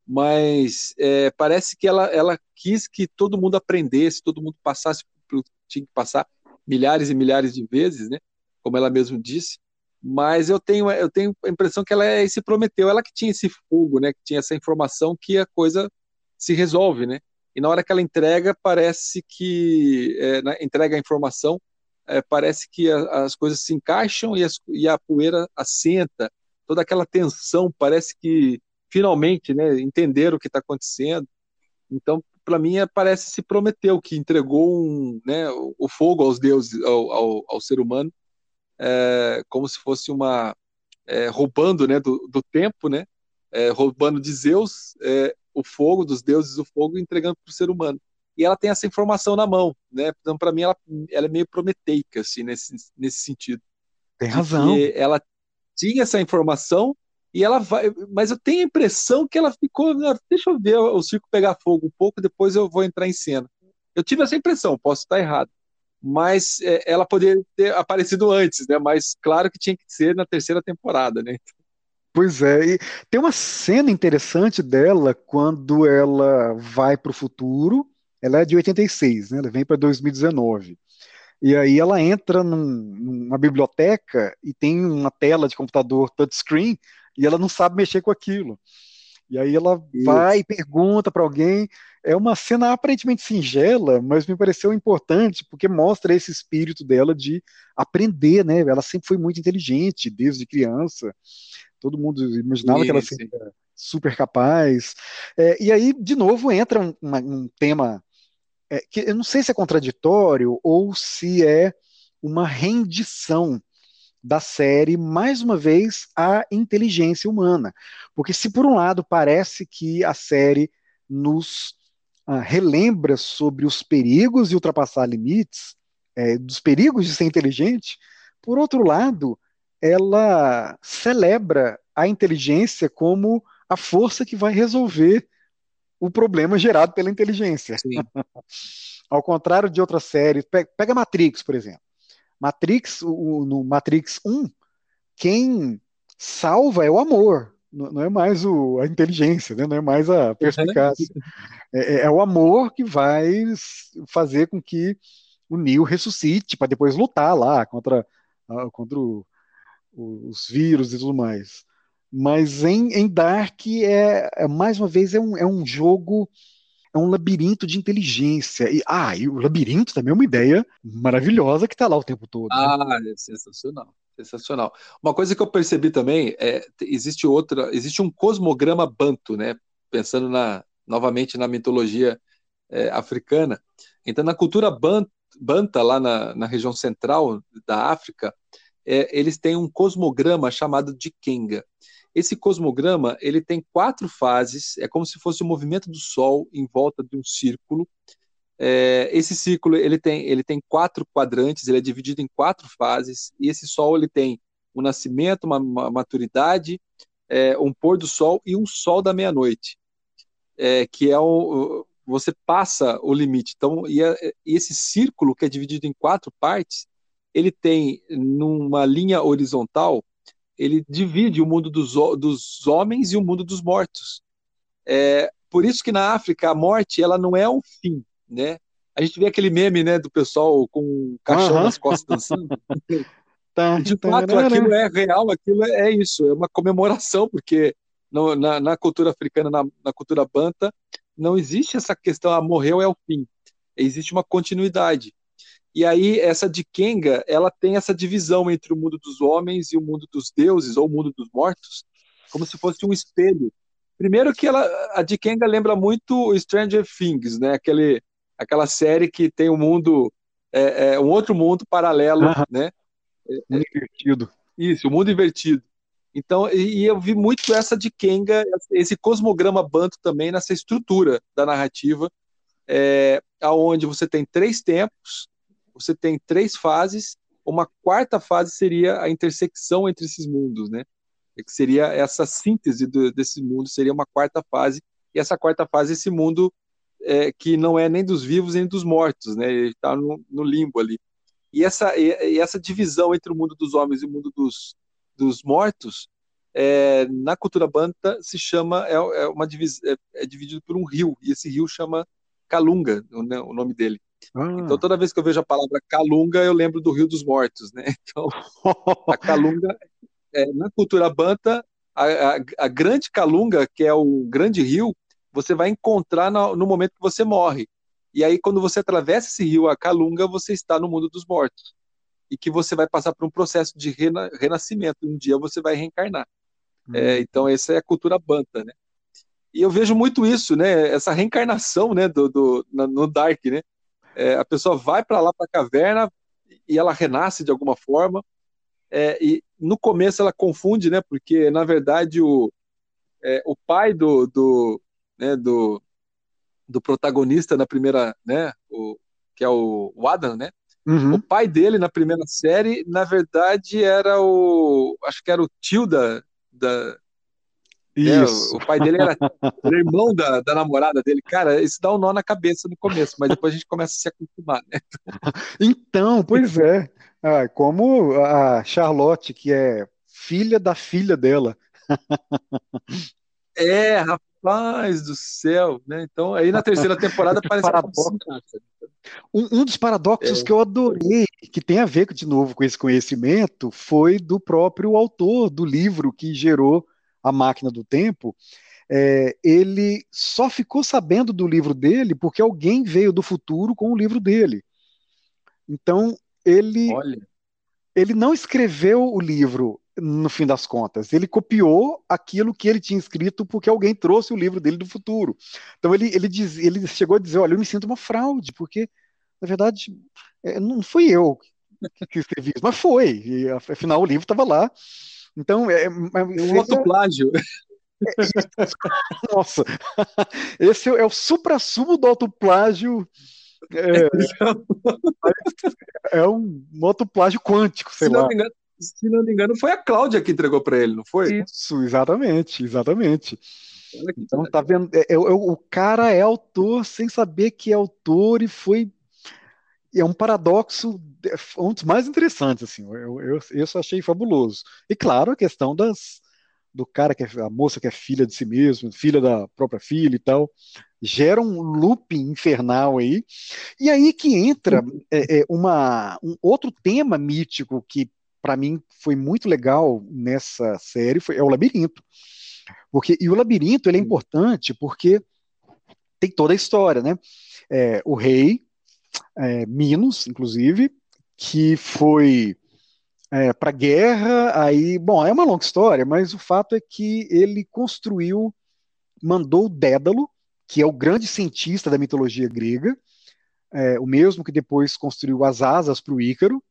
mas é, parece que ela, ela quis que todo mundo aprendesse, todo mundo passasse pelo que tinha que passar milhares e milhares de vezes, né? Como ela mesmo disse. Mas eu tenho, eu tenho a impressão que ela é, se prometeu, ela que tinha esse fogo, né? Que tinha essa informação que a coisa se resolve, né? E na hora que ela entrega, parece que é, né, entrega a informação, é, parece que a, as coisas se encaixam e, as, e, a poeira assenta, toda aquela tensão, parece que finalmente né, entenderam o que está acontecendo. Então, para mim, é, parece se prometeu que entregou um, né, o, fogo aos deuses, ao, ao, ao ser humano, é, como se fosse uma é, roubando né, do, do tempo, né, é, roubando de Zeus, o fogo, dos deuses o fogo, entregando para o ser humano. E ela tem essa informação na mão, né? Então, para mim, ela, ela é meio prometeica, assim, nesse, nesse sentido. Tem razão. Ela tinha essa informação e ela vai. Mas eu tenho a impressão que ela ficou. Deixa eu ver o circo pegar fogo um pouco, depois eu vou entrar em cena. Eu tive essa impressão, posso estar errado. Mas é, ela poderia ter aparecido antes, né? Mas claro que tinha que ser na terceira temporada, né? Pois é, e tem uma cena interessante dela quando ela vai para o futuro. Ela é de 86, né? Ela vem para 2019. E aí ela entra num, numa biblioteca e tem uma tela de computador touchscreen e ela não sabe mexer com aquilo. E aí ela Isso. vai e pergunta para alguém. É uma cena aparentemente singela, mas me pareceu importante porque mostra esse espírito dela de aprender, né? Ela sempre foi muito inteligente desde criança. Todo mundo imaginava que ela seria super capaz. É, e aí, de novo, entra um, um tema é, que eu não sei se é contraditório ou se é uma rendição da série, mais uma vez, à inteligência humana. Porque se por um lado parece que a série nos ah, relembra sobre os perigos de ultrapassar limites, é, dos perigos de ser inteligente, por outro lado, ela celebra a inteligência como a força que vai resolver o problema gerado pela inteligência. Ao contrário de outras séries, pega Matrix, por exemplo. Matrix, o, no Matrix 1, quem salva é o amor, não é mais o, a inteligência, né? não é mais a perspicácia. É, é, é o amor que vai fazer com que o Neo ressuscite para depois lutar lá contra, contra o, os vírus e tudo mais. Mas em, em Dark, é, é, mais uma vez, é um, é um jogo é um labirinto de inteligência. E, ah, e o labirinto também é uma ideia maravilhosa que está lá o tempo todo. Né? Ah, é sensacional. Sensacional. Uma coisa que eu percebi também é existe outra, existe um cosmograma banto, né? Pensando na novamente na mitologia é, africana. Então, na cultura banta lá na, na região central da África, é, eles têm um cosmograma chamado de Kenga. Esse cosmograma ele tem quatro fases, é como se fosse o movimento do Sol em volta de um círculo. É, esse círculo ele tem, ele tem quatro quadrantes, ele é dividido em quatro fases, e esse Sol ele tem um nascimento, uma, uma maturidade, é, um pôr do Sol e um Sol da meia-noite, é, que é o, você passa o limite. Então, e, é, e esse círculo que é dividido em quatro partes, ele tem numa linha horizontal ele divide o mundo dos, dos homens e o mundo dos mortos. É, por isso que na África a morte ela não é um fim, né? A gente vê aquele meme, né, do pessoal com um caixão uhum. nas costas dançando. tá, de fato, tá, aquilo é real, aquilo é, é isso, é uma comemoração, porque no, na, na, cultura africana, na, na, cultura banta, não existe essa questão, ah, morreu é o fim. Existe uma continuidade. E aí essa de Kenga, ela tem essa divisão entre o mundo dos homens e o mundo dos deuses ou o mundo dos mortos, como se fosse um espelho. Primeiro que ela, a de Kenga lembra muito Stranger Things, né? Aquele, aquela série que tem um mundo, é, é um outro mundo paralelo, né? Mundo invertido. Isso, o mundo invertido. Então, e, e eu vi muito essa de Kenga, esse cosmograma banto também nessa estrutura da narrativa, é, aonde você tem três tempos, você tem três fases, uma quarta fase seria a intersecção entre esses mundos, né? Que seria essa síntese do, desse mundo, seria uma quarta fase, e essa quarta fase, esse mundo é, que não é nem dos vivos nem dos mortos, né? Ele está no, no, limbo ali. E essa, e, e, essa divisão entre o mundo dos homens e o mundo dos, dos mortos, é, na cultura banta se chama é, é uma é, é, dividido por um rio e esse rio chama Kalunga, o, né, o nome dele. Ah. Então, toda vez que eu vejo a palavra Calunga, eu lembro do Rio dos Mortos, né? Então, a Calunga, é, na cultura banta, a, a, a, grande Calunga, que é o grande rio, você vai encontrar no, no, momento que você morre. E aí, quando você atravessa esse rio, a Calunga, você está no mundo dos mortos. E que você vai passar por um processo de rena, renascimento. Um dia você vai reencarnar. Hum. É, então, essa é a cultura banta, né? E eu vejo muito isso, né? Essa reencarnação, né? Do, do no Dark, né? É, a pessoa vai para lá, para a caverna, e ela renasce de alguma forma. É, e no começo ela confunde, né? Porque, na verdade, o, é, o pai do, do, né, do, do protagonista na primeira, né? O, que é o, o Adam, né? Uhum. O pai dele na primeira série, na verdade, era o. Acho que era o tio da, da, isso. É, o pai dele era, era irmão da, da, namorada dele. Cara, isso dá um nó na cabeça no começo, mas depois a gente começa a se acostumar, né? Então, pois é. Ah, como a Charlotte, que é filha da filha dela. É, rapaz do céu, né? Então, aí na terceira temporada parece um, um dos paradoxos é. que eu adorei, que tem a ver de novo com esse conhecimento, foi do próprio autor do livro que gerou a máquina do tempo. É, ele só ficou sabendo do livro dele porque alguém veio do futuro com o livro dele. Então, ele, Olha. ele não escreveu o livro no fim das contas. Ele copiou aquilo que ele tinha escrito porque alguém trouxe o livro dele do futuro. Então ele, ele, diz, ele chegou a dizer: Olha, eu me sinto uma fraude, porque, na verdade, é, não fui eu que escrevi isso, mas foi. E, afinal, o livro estava lá. Então, é, é um autoplágio. É, nossa, esse é o supra-sumo do autoplágio. É, é um autoplágio quântico, sei se lá. Não engano, se não me engano, foi a Cláudia que entregou para ele, não foi? Isso, exatamente, exatamente. Então, tá vendo? É, é, é, o cara é autor sem saber que é autor e foi. É um paradoxo, é, um dos mais interessantes, assim. Eu, eu, eu só achei fabuloso. E claro, a questão das, do cara que é a moça que é filha de si mesmo, filha da própria filha e tal, gera um looping infernal aí. E aí que entra é, é uma, um outro tema mítico que para mim foi muito legal nessa série foi, é o labirinto. Porque, e o labirinto ele é importante porque tem toda a história, né? É, o rei, é, Minos, inclusive, que foi é, para a guerra, aí, bom, é uma longa história, mas o fato é que ele construiu, mandou Dédalo, que é o grande cientista da mitologia grega, é, o mesmo que depois construiu as asas para o Ícaro,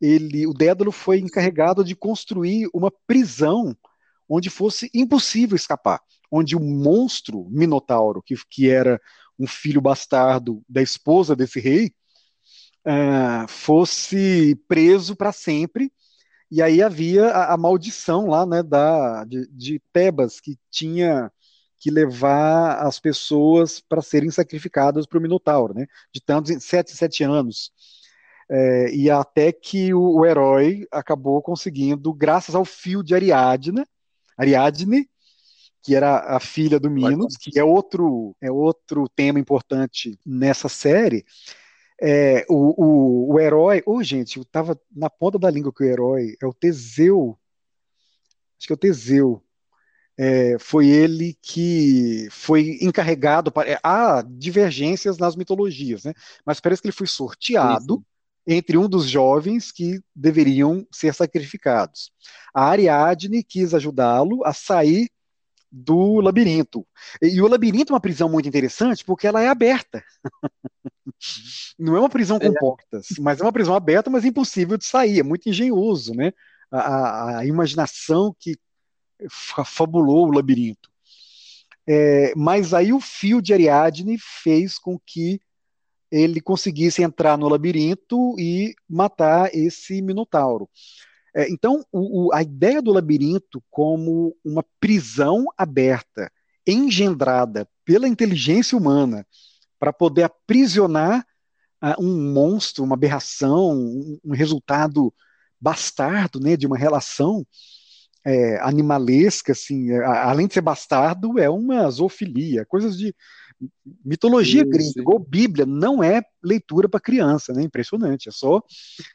ele, o Dédalo foi encarregado de construir uma prisão onde fosse impossível escapar, onde o monstro Minotauro, que, que era um filho bastardo da esposa desse rei, uh, fosse preso para sempre. E aí havia a, a maldição lá, né, da, de, de Tebas, que tinha que levar as pessoas para serem sacrificadas para o Minotauro, né, de tantos sete, sete anos. É, e até que o, o, herói acabou conseguindo, graças ao fio de Ariadne, Ariadne, que era a filha do Minos, que é outro, é outro tema importante nessa série. É, o, o, o, herói, oh, gente, eu tava na ponta da língua que o herói é o Teseu, acho que é o Teseu, é, foi ele que foi encarregado. Para, é, há divergências nas mitologias, né? mas parece que ele foi sorteado Isso entre um dos jovens que deveriam ser sacrificados. A Ariadne quis ajudá-lo a sair do labirinto. E o labirinto é uma prisão muito interessante porque ela é aberta. Não é uma prisão com é. portas, mas é uma prisão aberta, mas impossível de sair. É muito engenhoso, né? A, a imaginação que fabulou o labirinto. É, mas aí o fio de Ariadne fez com que ele conseguisse entrar no labirinto e matar esse minotauro. É, então, o, o, a ideia do labirinto como uma prisão aberta, engendrada pela inteligência humana, para poder aprisionar uh, um monstro, uma aberração, um, um resultado bastardo né, de uma relação é, animalesca, assim, é, além de ser bastardo, é uma zoofilia, coisas de mitologia Isso. grega ou Bíblia não é leitura para criança, né? Impressionante, é só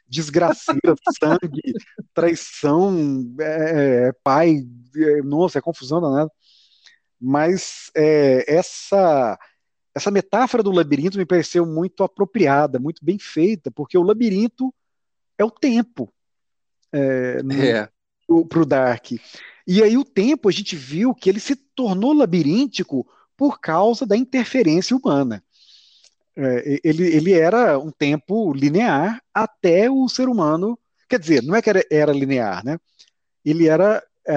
desgraceira, sangue, traição, é, é, pai, é, nossa, é confusão danada. Mas é, essa essa metáfora do labirinto me pareceu muito apropriada, muito bem feita, porque o labirinto é o tempo é, é. para o Dark. E aí o tempo a gente viu que ele se tornou labiríntico por causa da interferência humana. É, ele, ele era um tempo linear até o ser humano. Quer dizer, não é que era, era linear, né? Ele era é,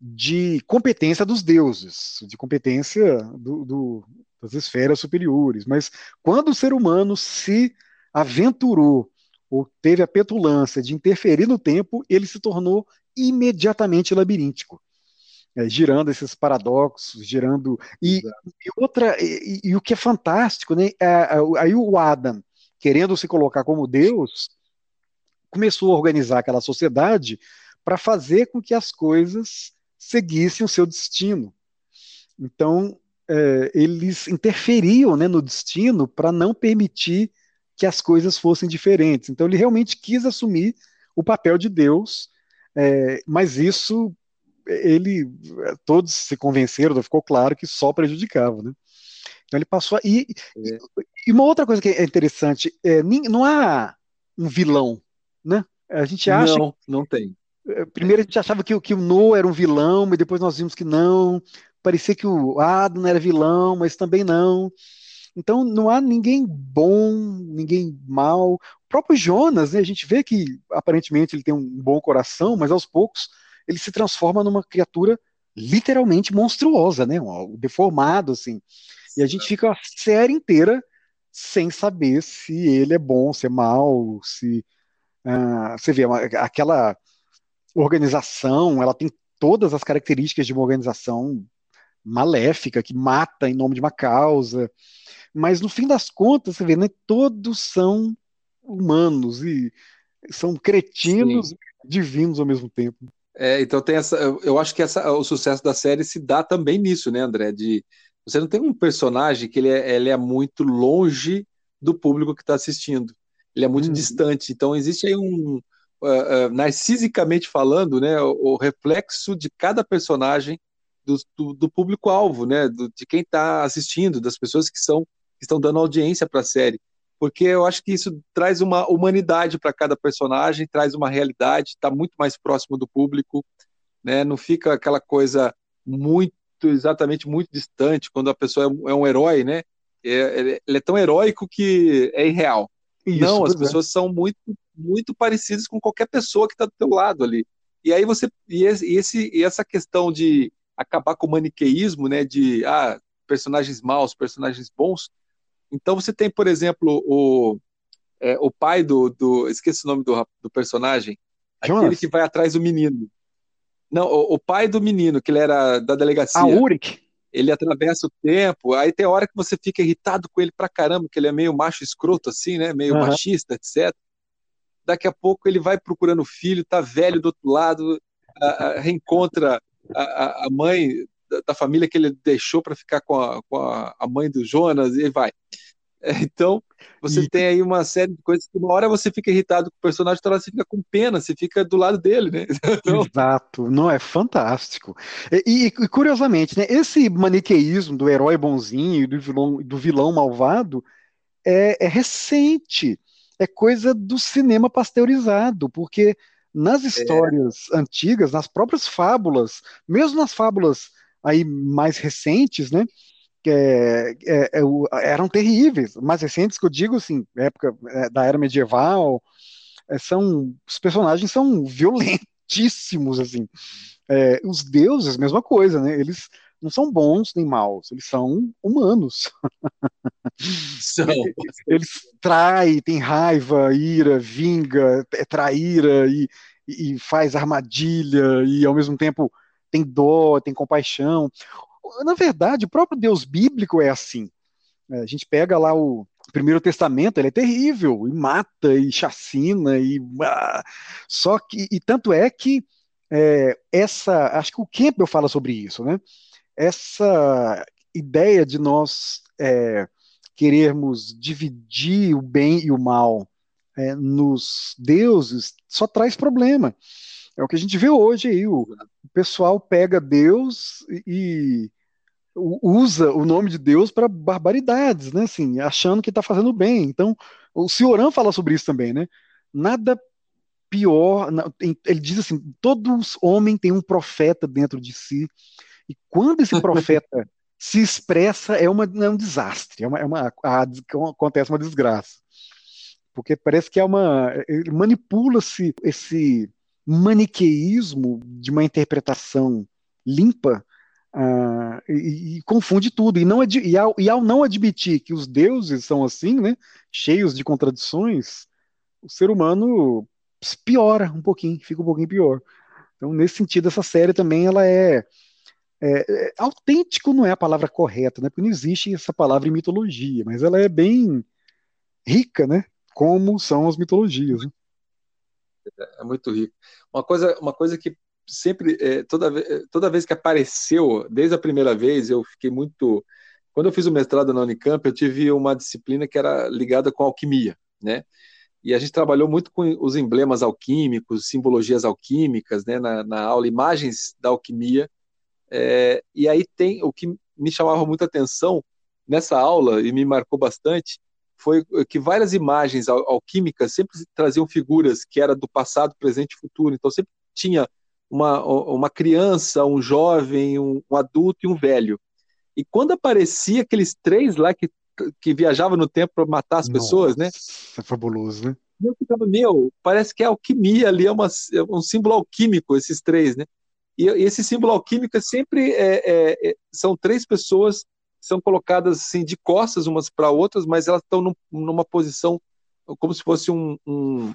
de competência dos deuses, de competência do, do, das esferas superiores. Mas quando o ser humano se aventurou ou teve a petulância de interferir no tempo, ele se tornou imediatamente labiríntico é, girando esses paradoxos, girando. E, e outra, e, e, o que é fantástico, né? É, é aí o Adam, querendo se colocar como Deus, começou a organizar aquela sociedade para fazer com que as coisas seguissem o seu destino. Então, é, eles interferiam né, no destino para não permitir que as coisas fossem diferentes. Então, ele realmente quis assumir o papel de Deus, é, mas isso ele todos se convenceram, ficou claro que só prejudicava, né? Então ele passou a, e, é. e uma outra coisa que é interessante, é, não há um vilão, né? A gente acha não, não tem. É, primeiro a gente achava que, que o Noah era um vilão, mas depois nós vimos que não. Parecia que o Adam era vilão, mas também não. Então não há ninguém bom, ninguém mal. O próprio Jonas, né, a gente vê que aparentemente ele tem um bom coração, mas aos poucos ele se transforma numa criatura literalmente monstruosa, né, um, deformado assim. E a gente fica a série inteira sem saber se ele é bom, se é mal, se uh, você vê aquela organização, ela tem todas as características de uma organização maléfica que mata em nome de uma causa, mas no fim das contas, você vê, né, todos são humanos e são cretinos Sim. divinos ao mesmo tempo. É, então tem essa, eu acho que essa, o sucesso da série se dá também nisso, né, André? De você não tem um personagem que ele é, ele é muito longe do público que está assistindo. Ele é muito hum. distante. Então existe aí um, uh, uh, narcisicamente falando, né, o, o, reflexo de cada personagem do, do, do público-alvo, né, do, de quem está assistindo, das pessoas que são que estão dando audiência para a série. Porque eu acho que isso traz uma humanidade para cada personagem, traz uma realidade, está muito mais próximo do público, né? Não fica aquela coisa muito, exatamente muito distante quando a pessoa é um, é herói, né? É, ele é tão heróico que é irreal. Isso, Não, as é. pessoas é. são muito, muito parecidas com qualquer pessoa que está do teu lado ali. E aí você e esse e essa questão de acabar com o maniqueísmo, né? De ah, personagens maus, personagens bons, então você tem, por exemplo, o, é, o pai do, do. Esqueci o nome do, do personagem. Jonas. Aquele que vai atrás do menino. Não, o, o, pai do menino, que ele era da delegacia. Ah, Uric. Ele atravessa o tempo, aí tem hora que você fica irritado com ele pra caramba, que ele é meio macho escroto, assim, né? Meio uhum. machista, etc. Daqui a pouco ele vai procurando o filho, tá velho do outro lado, a, a, reencontra a, a mãe da, família que ele deixou para ficar com, a, com a, mãe do Jonas, e vai. É, então, você e... tem aí uma série de coisas que uma hora você fica irritado com o personagem, outra hora você fica com pena, você fica do lado dele, né? Então... Exato, não, é fantástico. E, e, curiosamente, né, esse maniqueísmo do herói bonzinho e do vilão, do vilão malvado é, é recente, é coisa do cinema pasteurizado, porque nas é. histórias é. antigas, nas próprias fábulas, mesmo nas fábulas aí mais recentes, né? Que é, é, é eram terríveis, mais recentes que eu digo assim, época é, da era medieval, é, são os personagens são violentíssimos assim. os deuses, mesma coisa, né? Eles não são bons nem maus, eles são humanos. São. Eles traem, têm raiva, ira, vinga, é traíra e, e faz armadilha e ao mesmo tempo tem dó, tem compaixão. Na verdade, o próprio Deus bíblico é assim. É, a gente pega lá o Primeiro Testamento, ele é terrível, e mata, e chacina, e ah, só que, e tanto é que é, essa, acho que o Campbell fala sobre isso, né? Essa ideia de nós é, querermos dividir o bem e o mal é, nos deuses só traz problema. É o que a gente vê hoje aí. O, o pessoal pega Deus e, usa o nome de Deus para barbaridades, né? Assim, achando que está fazendo bem. Então, o Cioran fala sobre isso também, né? Nada pior. Ele diz assim: todos homem tem um profeta dentro de si. E quando esse profeta se expressa, é, uma, é um desastre, é uma, é uma a, acontece uma desgraça. Porque parece que é uma. Manipula-se esse maniqueísmo de uma interpretação limpa uh, e, e, confunde tudo. E, não, e, ao, e ao não admitir que os deuses são assim, né, cheios de contradições, o ser humano piora um pouquinho, fica um pouquinho pior. Então, nesse sentido, essa série também ela é, é, é, autêntico não é a palavra correta, né? Porque não existe essa palavra em mitologia, mas ela é bem rica, né? Como são as mitologias. Né? É muito rico. Uma coisa, uma coisa que sempre, é, toda, toda vez que apareceu, desde a primeira vez, eu fiquei muito. Quando eu fiz o mestrado na Unicamp, eu tive uma disciplina que era ligada com alquimia, né? E a gente trabalhou muito com os emblemas alquímicos, simbologias alquímicas, né, na, na aula, imagens da alquimia. É, e aí tem o que me chamava muita atenção nessa aula e me marcou bastante foi que várias imagens alquímicas sempre traziam figuras que era do passado, presente e futuro. Então sempre tinha uma, uma criança, um jovem, um, um adulto e um velho. E quando aparecia aqueles três lá que, que viajavam no tempo para matar as Nossa, pessoas, né? É fabuloso, né? Eu ficava, meu, parece que a alquimia ali é, uma, é um símbolo alquímico, esses três, né? E, e esse símbolo alquímico é sempre é, é, é, são três pessoas são colocadas assim de costas umas para outras, mas elas estão num, numa posição como se fosse um, um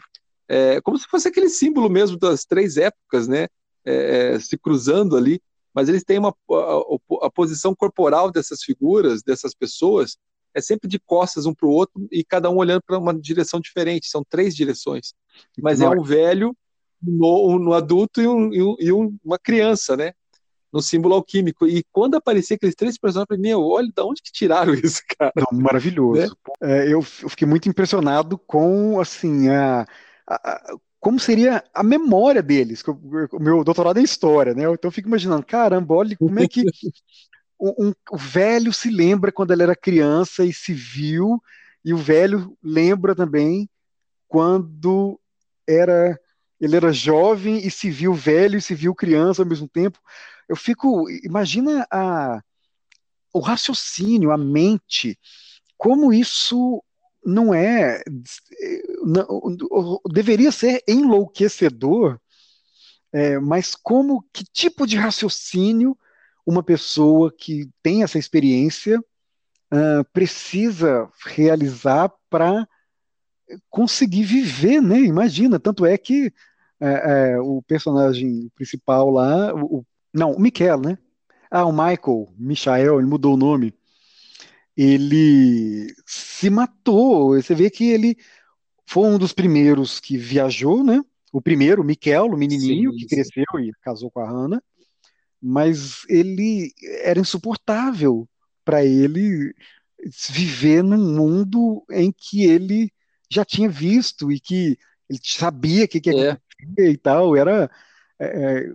é, como se fosse aquele símbolo mesmo das três épocas, né? É, é, se cruzando ali, mas eles têm uma a, a, posição corporal dessas figuras, dessas pessoas, é sempre de costas um para o outro e cada um olhando para uma direção diferente. São três direções, mas é um velho, no, um adulto e, um, e, um, e uma criança, né? No símbolo alquímico. E quando aparecia aqueles três personagens, eu falei, meu, olha, de onde que tiraram isso, cara? Não, maravilhoso. Né? É, eu, eu, fiquei muito impressionado com, assim, a, a, a como seria a memória deles. O meu doutorado é em história, né? Então eu fico imaginando, caramba, olha como é que um, um, o velho se lembra quando ele era criança e se viu, e o velho lembra também quando era ele era jovem e se viu velho e se viu criança ao mesmo tempo. Eu fico, imagina a, o raciocínio, a mente, como isso não é. Não, deveria ser enlouquecedor, é, mas como, que tipo de raciocínio uma pessoa que tem essa experiência uh, precisa realizar para conseguir viver, né? Imagina, tanto é que é, é, o personagem principal lá, o, não, o Michael, né? Ah, o Michael, Michael, ele mudou o nome ele se matou. Você vê que ele foi um dos primeiros que viajou, né? O primeiro, o Miquel, o menininho sim, que sim. cresceu e casou com a Hannah, mas ele era insuportável para ele viver num mundo em que ele já tinha visto e que ele sabia o que, que é. e tal. Era é,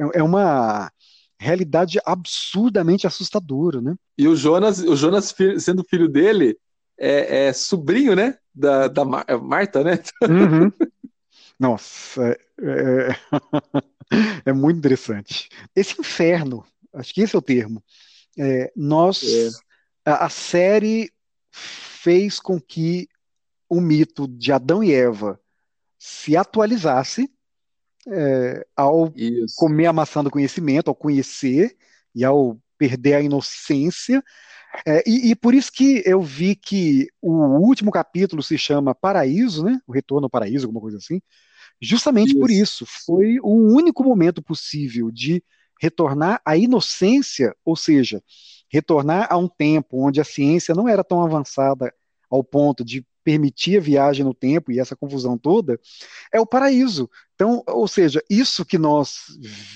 é, é uma realidade absurdamente assustadora, né? E o Jonas, o Jonas sendo filho dele, é, é sobrinho, né? Da, da Mar é Marta, né? Uhum. Nossa, é, é, é, muito interessante. Esse inferno, acho que esse é o termo. É, nós, a, a série fez com que o mito de Adão e Eva se atualizasse é, ao Isso. comer a maçã do conhecimento, ao conhecer e ao perder a inocência. É, e, e, por isso que eu vi que o último capítulo se chama Paraíso, né? O Retorno ao Paraíso, alguma coisa assim. Justamente isso. por isso. Foi o único momento possível de retornar à inocência, ou seja, retornar a um tempo onde a ciência não era tão avançada ao ponto de permitir a viagem no tempo e essa confusão toda, é o paraíso. Então, ou seja, isso que nós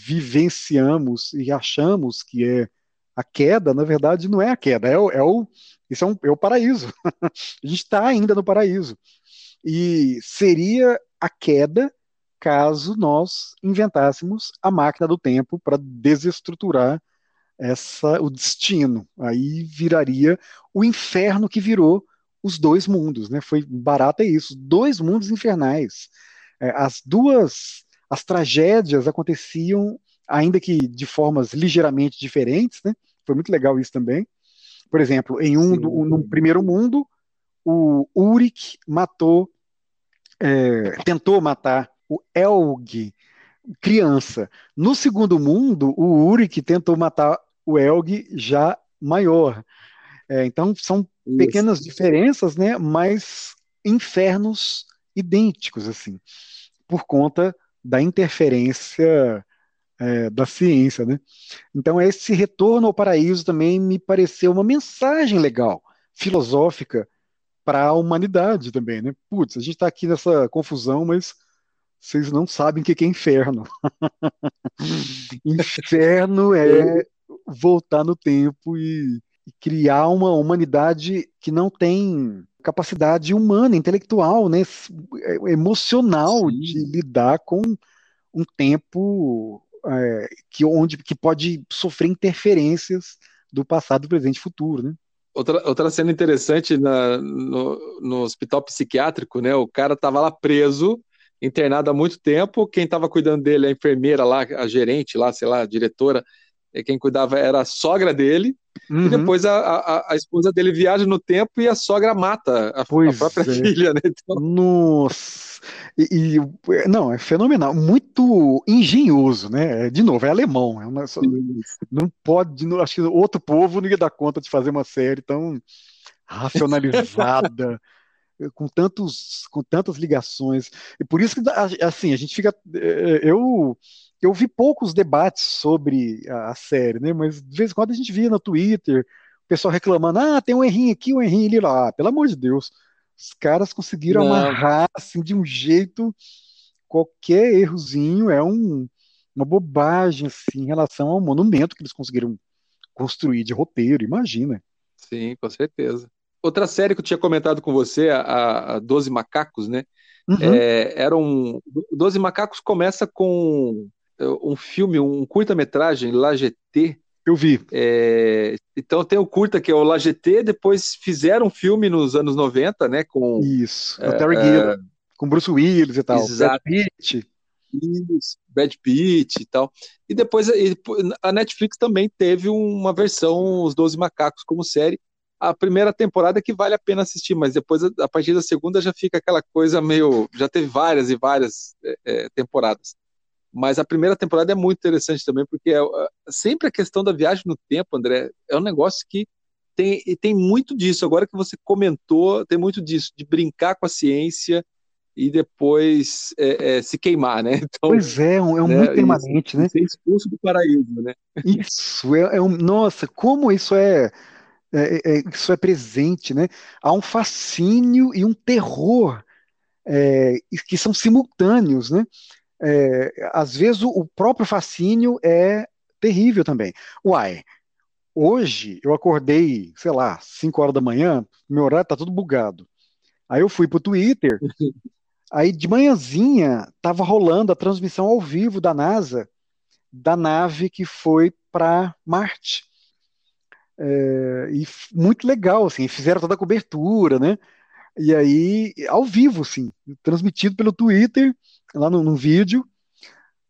vivenciamos e achamos que é a queda, na verdade, não é a queda, é o, é o, isso é, um, é o paraíso. a gente está ainda no paraíso. E seria a queda caso nós inventássemos a máquina do tempo para desestruturar essa, o destino. Aí viraria o inferno que virou os dois mundos, né? Foi barato é isso, dois mundos infernais. É, as duas, as tragédias aconteciam, ainda que de formas ligeiramente diferentes, né? Foi muito legal isso também. Por exemplo, em um, do, no primeiro mundo, o Urik matou, é, tentou matar o Elg, criança. No segundo mundo, o Urik tentou matar o Elg já maior. É, então, são Isso. pequenas diferenças, né, mas infernos idênticos, assim, por conta da interferência é, da ciência, né? Então, esse retorno ao paraíso também me pareceu uma mensagem legal, filosófica, para a humanidade também, né? Putz, a gente está aqui nessa confusão, mas vocês não sabem o que é inferno. inferno é voltar no tempo e, e criar uma humanidade que não tem capacidade humana, intelectual, né, emocional Sim. de lidar com um tempo é, que onde que pode sofrer interferências do passado, presente e futuro, né? Outra, outra cena interessante na, no, no hospital psiquiátrico, né? O cara tava lá preso, internado há muito tempo. Quem estava cuidando dele, a enfermeira lá, a gerente lá, sei lá, a diretora, quem cuidava era a sogra dele, uhum. e depois a, a, a, esposa dele viaja no tempo e a sogra mata a, a própria é. filha, né? Então... Nossa! E, e, não, é fenomenal, muito engenhoso, né? De novo, é alemão, é uma, não pode, não, acho que outro povo não ia dar conta de fazer uma série tão racionalizada. com tantos com tantas ligações e por isso que assim a gente fica é, eu eu vi poucos debates sobre a, a, série, né? Mas de vez em quando a gente via no Twitter o pessoal reclamando: ah, tem um errinho aqui, um errinho ali lá. Ah, pelo amor de Deus, os caras conseguiram Não. amarrar assim de um jeito. Qualquer errozinho é um, uma bobagem assim, em relação ao monumento que eles conseguiram construir de roteiro, imagina. Sim, com certeza. Outra série que eu tinha comentado com você, a, a Doze Macacos, né? Uhum. É, era um. Doze Macacos começa com um filme, um curta-metragem, La GT. Eu vi. É, então tem o curta que é o La GT, depois fizeram um filme nos anos 90, né? Com, Isso, é, o Terry Gilliam, com Bruce Willis e tal. Exato. Brad Pitt. Isso, Brad Pitt e tal. E depois a Netflix também teve uma versão, Os Doze Macacos, como série. A primeira temporada é que vale a pena assistir, mas depois, a partir da segunda, já fica aquela coisa meio. Já teve várias e várias é, é temporadas. Mas a primeira temporada é muito interessante também, porque é, é, sempre a questão da viagem no tempo, André, é um negócio que tem, tem muito disso. Agora que você comentou, tem muito disso, de brincar com a ciência e depois é, é, se queimar, né? Então, pois é, é um, é né, muito permanente, né? Ser expulso do paraíso, né? Isso, é, é um, nossa, como isso é, é, isso é presente, né? Há um fascínio e um terror que são simultâneos, né? É, às vezes o, o, próprio fascínio é terrível também. Uai, hoje eu acordei, sei lá, 5 horas da manhã, meu horário tá tudo bugado. Aí eu fui pro Twitter, aí de manhãzinha tava rolando a transmissão ao vivo da NASA da nave que foi para Marte. É, e muito legal, assim, fizeram toda a cobertura, né? E aí, ao vivo, sim, transmitido pelo Twitter, lá no, no vídeo,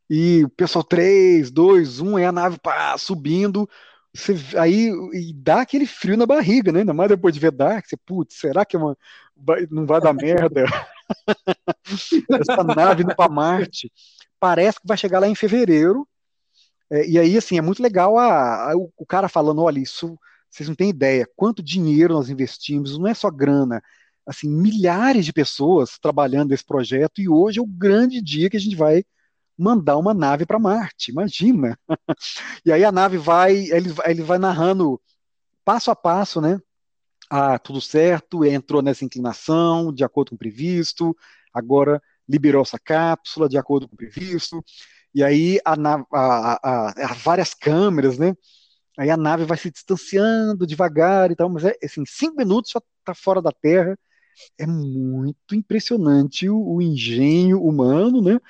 e o pessoal 3, 2, 1, é a nave pá, subindo, você, aí dá aquele frio na barriga, né? Ainda mais depois de ver Dark, você, putz, será que é uma, não vai dar merda? Essa nave indo para Marte parece que vai chegar lá em fevereiro. É, e aí, assim, é muito legal a, a, o cara falando: olha, isso vocês não têm ideia quanto dinheiro nós investimos, não é só grana, assim, milhares de pessoas trabalhando nesse projeto e hoje é o grande dia que a gente vai mandar uma nave para Marte, imagina. e aí a nave vai, ele, ele vai narrando passo a passo, né? Ah, tudo certo, entrou nessa inclinação, de acordo com o previsto, agora liberou essa cápsula de acordo com o previsto, e aí a, a, a, a várias câmeras, né? Aí a nave vai se distanciando devagar e tal, mas é assim, cinco minutos já está fora da Terra é muito impressionante o, o engenho humano, né?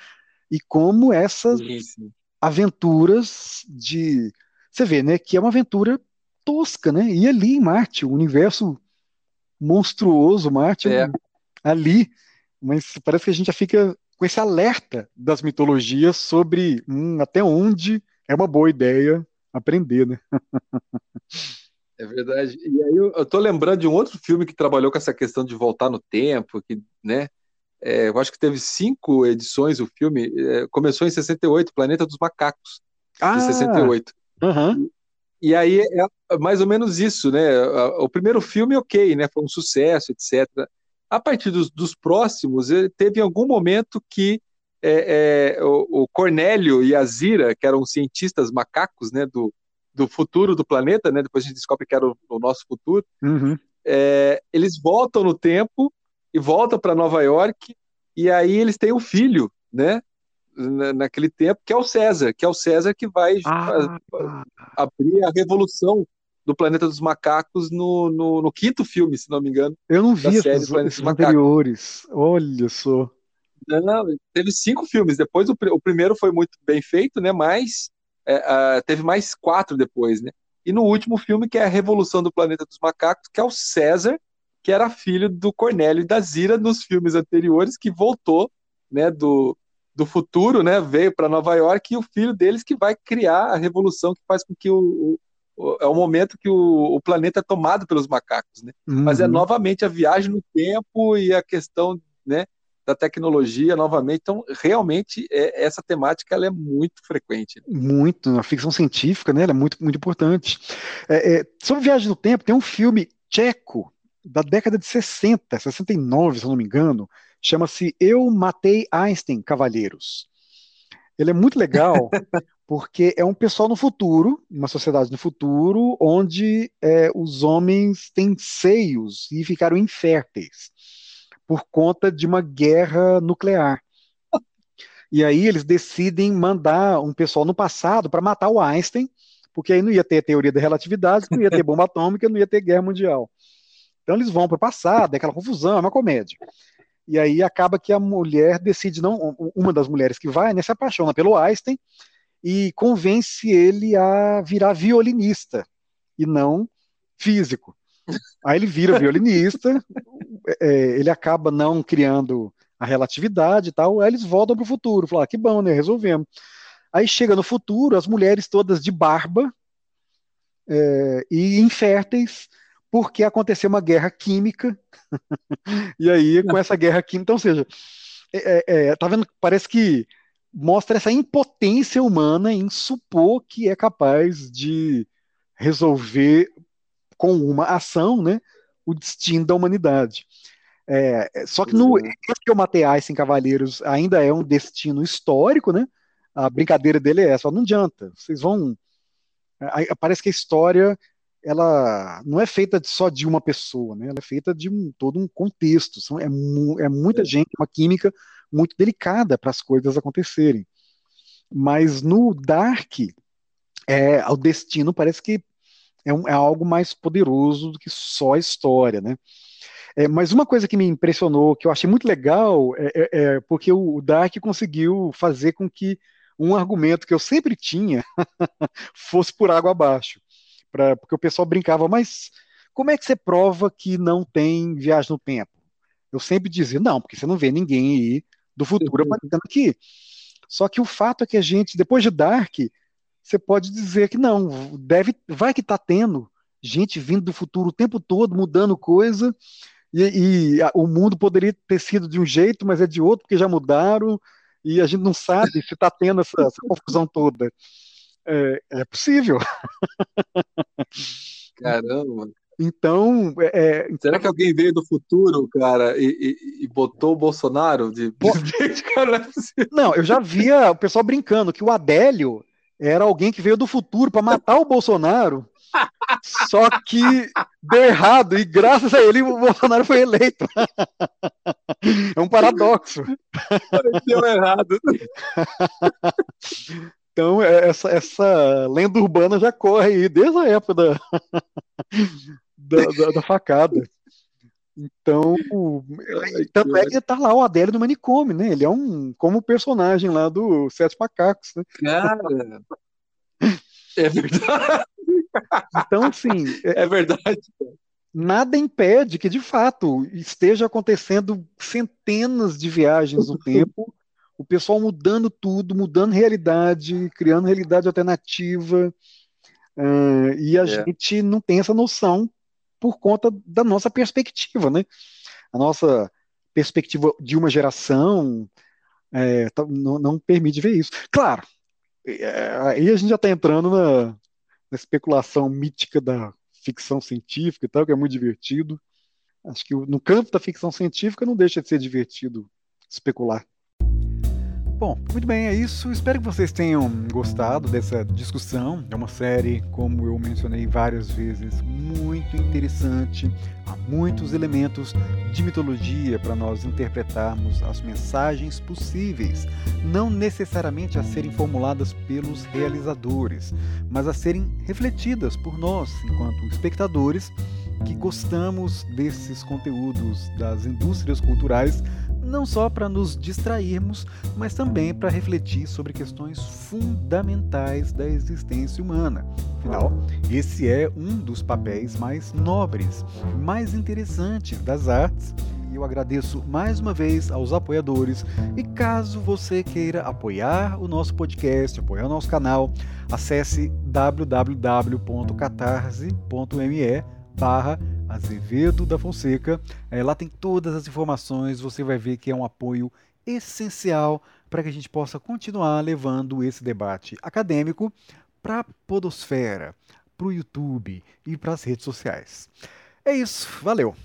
E como essas Isso. aventuras de. Você vê, né? Que é uma aventura tosca, né? E ali em Marte, o universo monstruoso, Marte, é. ali. Mas parece que a gente já fica com esse alerta das mitologias sobre hum, até onde é uma boa ideia aprender, né? É verdade. E aí eu, eu tô lembrando de um outro filme que trabalhou com essa questão de voltar no tempo, que, né? É, eu acho que teve cinco edições o filme. É, começou em 68, Planeta dos Macacos, ah, de 68. Uhum. E aí é mais ou menos isso, né? O primeiro filme, ok, né? Foi um sucesso, etc. A partir dos, dos próximos, teve algum momento que é, é, o, o Cornélio e a Zira, que eram cientistas macacos, né? Do, do futuro do planeta, né? Depois a gente descobre que era o, o nosso futuro. Uhum. É, eles voltam no tempo e voltam para Nova York e aí eles têm um filho, né? Naquele tempo, que é o César, que é o César que vai ah. abrir a revolução do Planeta dos Macacos no, no, no, quinto filme, se não me engano. Eu não vi esses, esses anteriores. Olha só. Não, teve cinco filmes. Depois o, o, primeiro foi muito bem feito, né? Mas é, teve mais quatro depois, né? E no último filme, que é a Revolução do Planeta dos Macacos, que é o César, que era filho do Cornélio e da Zira nos filmes anteriores, que voltou, né? Do, do futuro, né? Veio para Nova York e o filho deles que vai criar a revolução que faz com que o, o é o momento que o, o, planeta é tomado pelos macacos, né? Uhum. Mas é novamente a viagem no tempo e a questão, né? Da tecnologia novamente. Então, realmente, é, essa temática ela é muito frequente. Muito, na ficção científica, né? Ela é muito, muito importante. É, é, sobre viagem no tempo, tem um filme tcheco da década de 60, 69, se eu não me engano, chama-se Eu Matei Einstein, Cavalheiros. Ele é muito legal porque é um pessoal no futuro, uma sociedade no futuro, onde é, os homens têm seios e ficaram inférteis por conta de uma guerra nuclear. E aí eles decidem mandar um pessoal no passado para matar o Einstein, porque aí não ia ter teoria da relatividade, não ia ter bomba atômica, não ia ter guerra mundial. Então eles vão para o passado, é aquela confusão, é uma comédia. E aí acaba que a mulher decide, não, uma das mulheres que vai, né, se apaixona pelo Einstein e convence ele a virar violinista e não físico. Aí ele vira violinista, é, ele acaba não criando a relatividade e tal, aí eles voltam para o futuro, falam, ah, que bom, né, resolvemos. Aí chega no futuro, as mulheres todas de barba é, e inférteis, porque aconteceu uma guerra química, e aí com essa guerra química, então, ou seja, é, é, é, tá vendo, parece que mostra essa impotência humana em supor que é capaz de resolver com uma ação, né, o destino da humanidade. É, só que no esse que eu matei Einstein Cavaleiros ainda é um destino histórico, né? A brincadeira dele é essa, não adianta. Vocês vão. Parece que a história ela não é feita só de uma pessoa, né? Ela é feita de um, todo um contexto. São, é, mu, é muita é. gente, uma química muito delicada para as coisas acontecerem. Mas no Dark, é, o destino parece que é, um, é algo mais poderoso do que só a história, né? É, mas uma coisa que me impressionou, que eu achei muito legal, é, é, é porque o, Dark conseguiu fazer com que um argumento que eu sempre tinha fosse por água abaixo. Pra, porque o pessoal brincava, mas como é que você prova que não tem viagem no tempo? Eu sempre dizia, não, porque você não vê ninguém aí do futuro aparecendo aqui. Só que o fato é que a gente, depois de Dark, você pode dizer que não, deve, vai que está tendo gente vindo do futuro o tempo todo, mudando coisa, e, e a, o mundo poderia ter sido de um jeito, mas é de outro, porque já mudaram, e a gente não sabe se está tendo essa, essa, confusão toda. É, é possível. Caramba. Então, é, é será que alguém veio do futuro, cara, e, e, e botou o Bolsonaro de presidente? Cara, não, eu já via o pessoal brincando que o Adélio era alguém que veio do futuro para matar o Bolsonaro, só que deu errado, e graças a ele o Bolsonaro foi eleito. É um paradoxo. Deu errado. Então, é, essa, essa lenda urbana já corre aí desde a época da, da, da, da facada. Então, tanto é que tá lá o Adélio do manicômio, né? Ele é um como personagem lá do Sete Macacos, né? Cara, é verdade. Então, assim, é, é verdade. Nada impede que, de fato, esteja acontecendo centenas de viagens no tempo, o pessoal mudando tudo, mudando realidade, criando realidade alternativa, uh, e a é. gente não tem essa noção por conta da nossa perspectiva, né? A nossa perspectiva de uma geração é, não, não, permite ver isso. Claro, aí a gente já está entrando na, na, especulação mítica da ficção científica e tal, que é muito divertido. Acho que no campo da ficção científica não deixa de ser divertido especular. Bom, muito bem, é isso. Espero que vocês tenham gostado dessa discussão. É uma série, como eu mencionei várias vezes, muito interessante. Há muitos elementos de mitologia para nós interpretarmos as mensagens possíveis, não necessariamente a serem formuladas pelos realizadores, mas a serem refletidas por nós, enquanto espectadores que gostamos desses conteúdos das indústrias culturais não só para nos distrairmos, mas também para refletir sobre questões fundamentais da existência humana. Afinal, esse é um dos papéis mais nobres, mais interessantes das artes. Eu agradeço mais uma vez aos apoiadores. E caso você queira apoiar o nosso podcast, apoiar o nosso canal, acesse www.catarse.me barra Azevedo da Fonseca. É, lá tem todas as informações, você vai ver que é um apoio essencial para que a gente possa continuar levando esse debate acadêmico para a Podosfera, para o YouTube e para as redes sociais. É isso, valeu!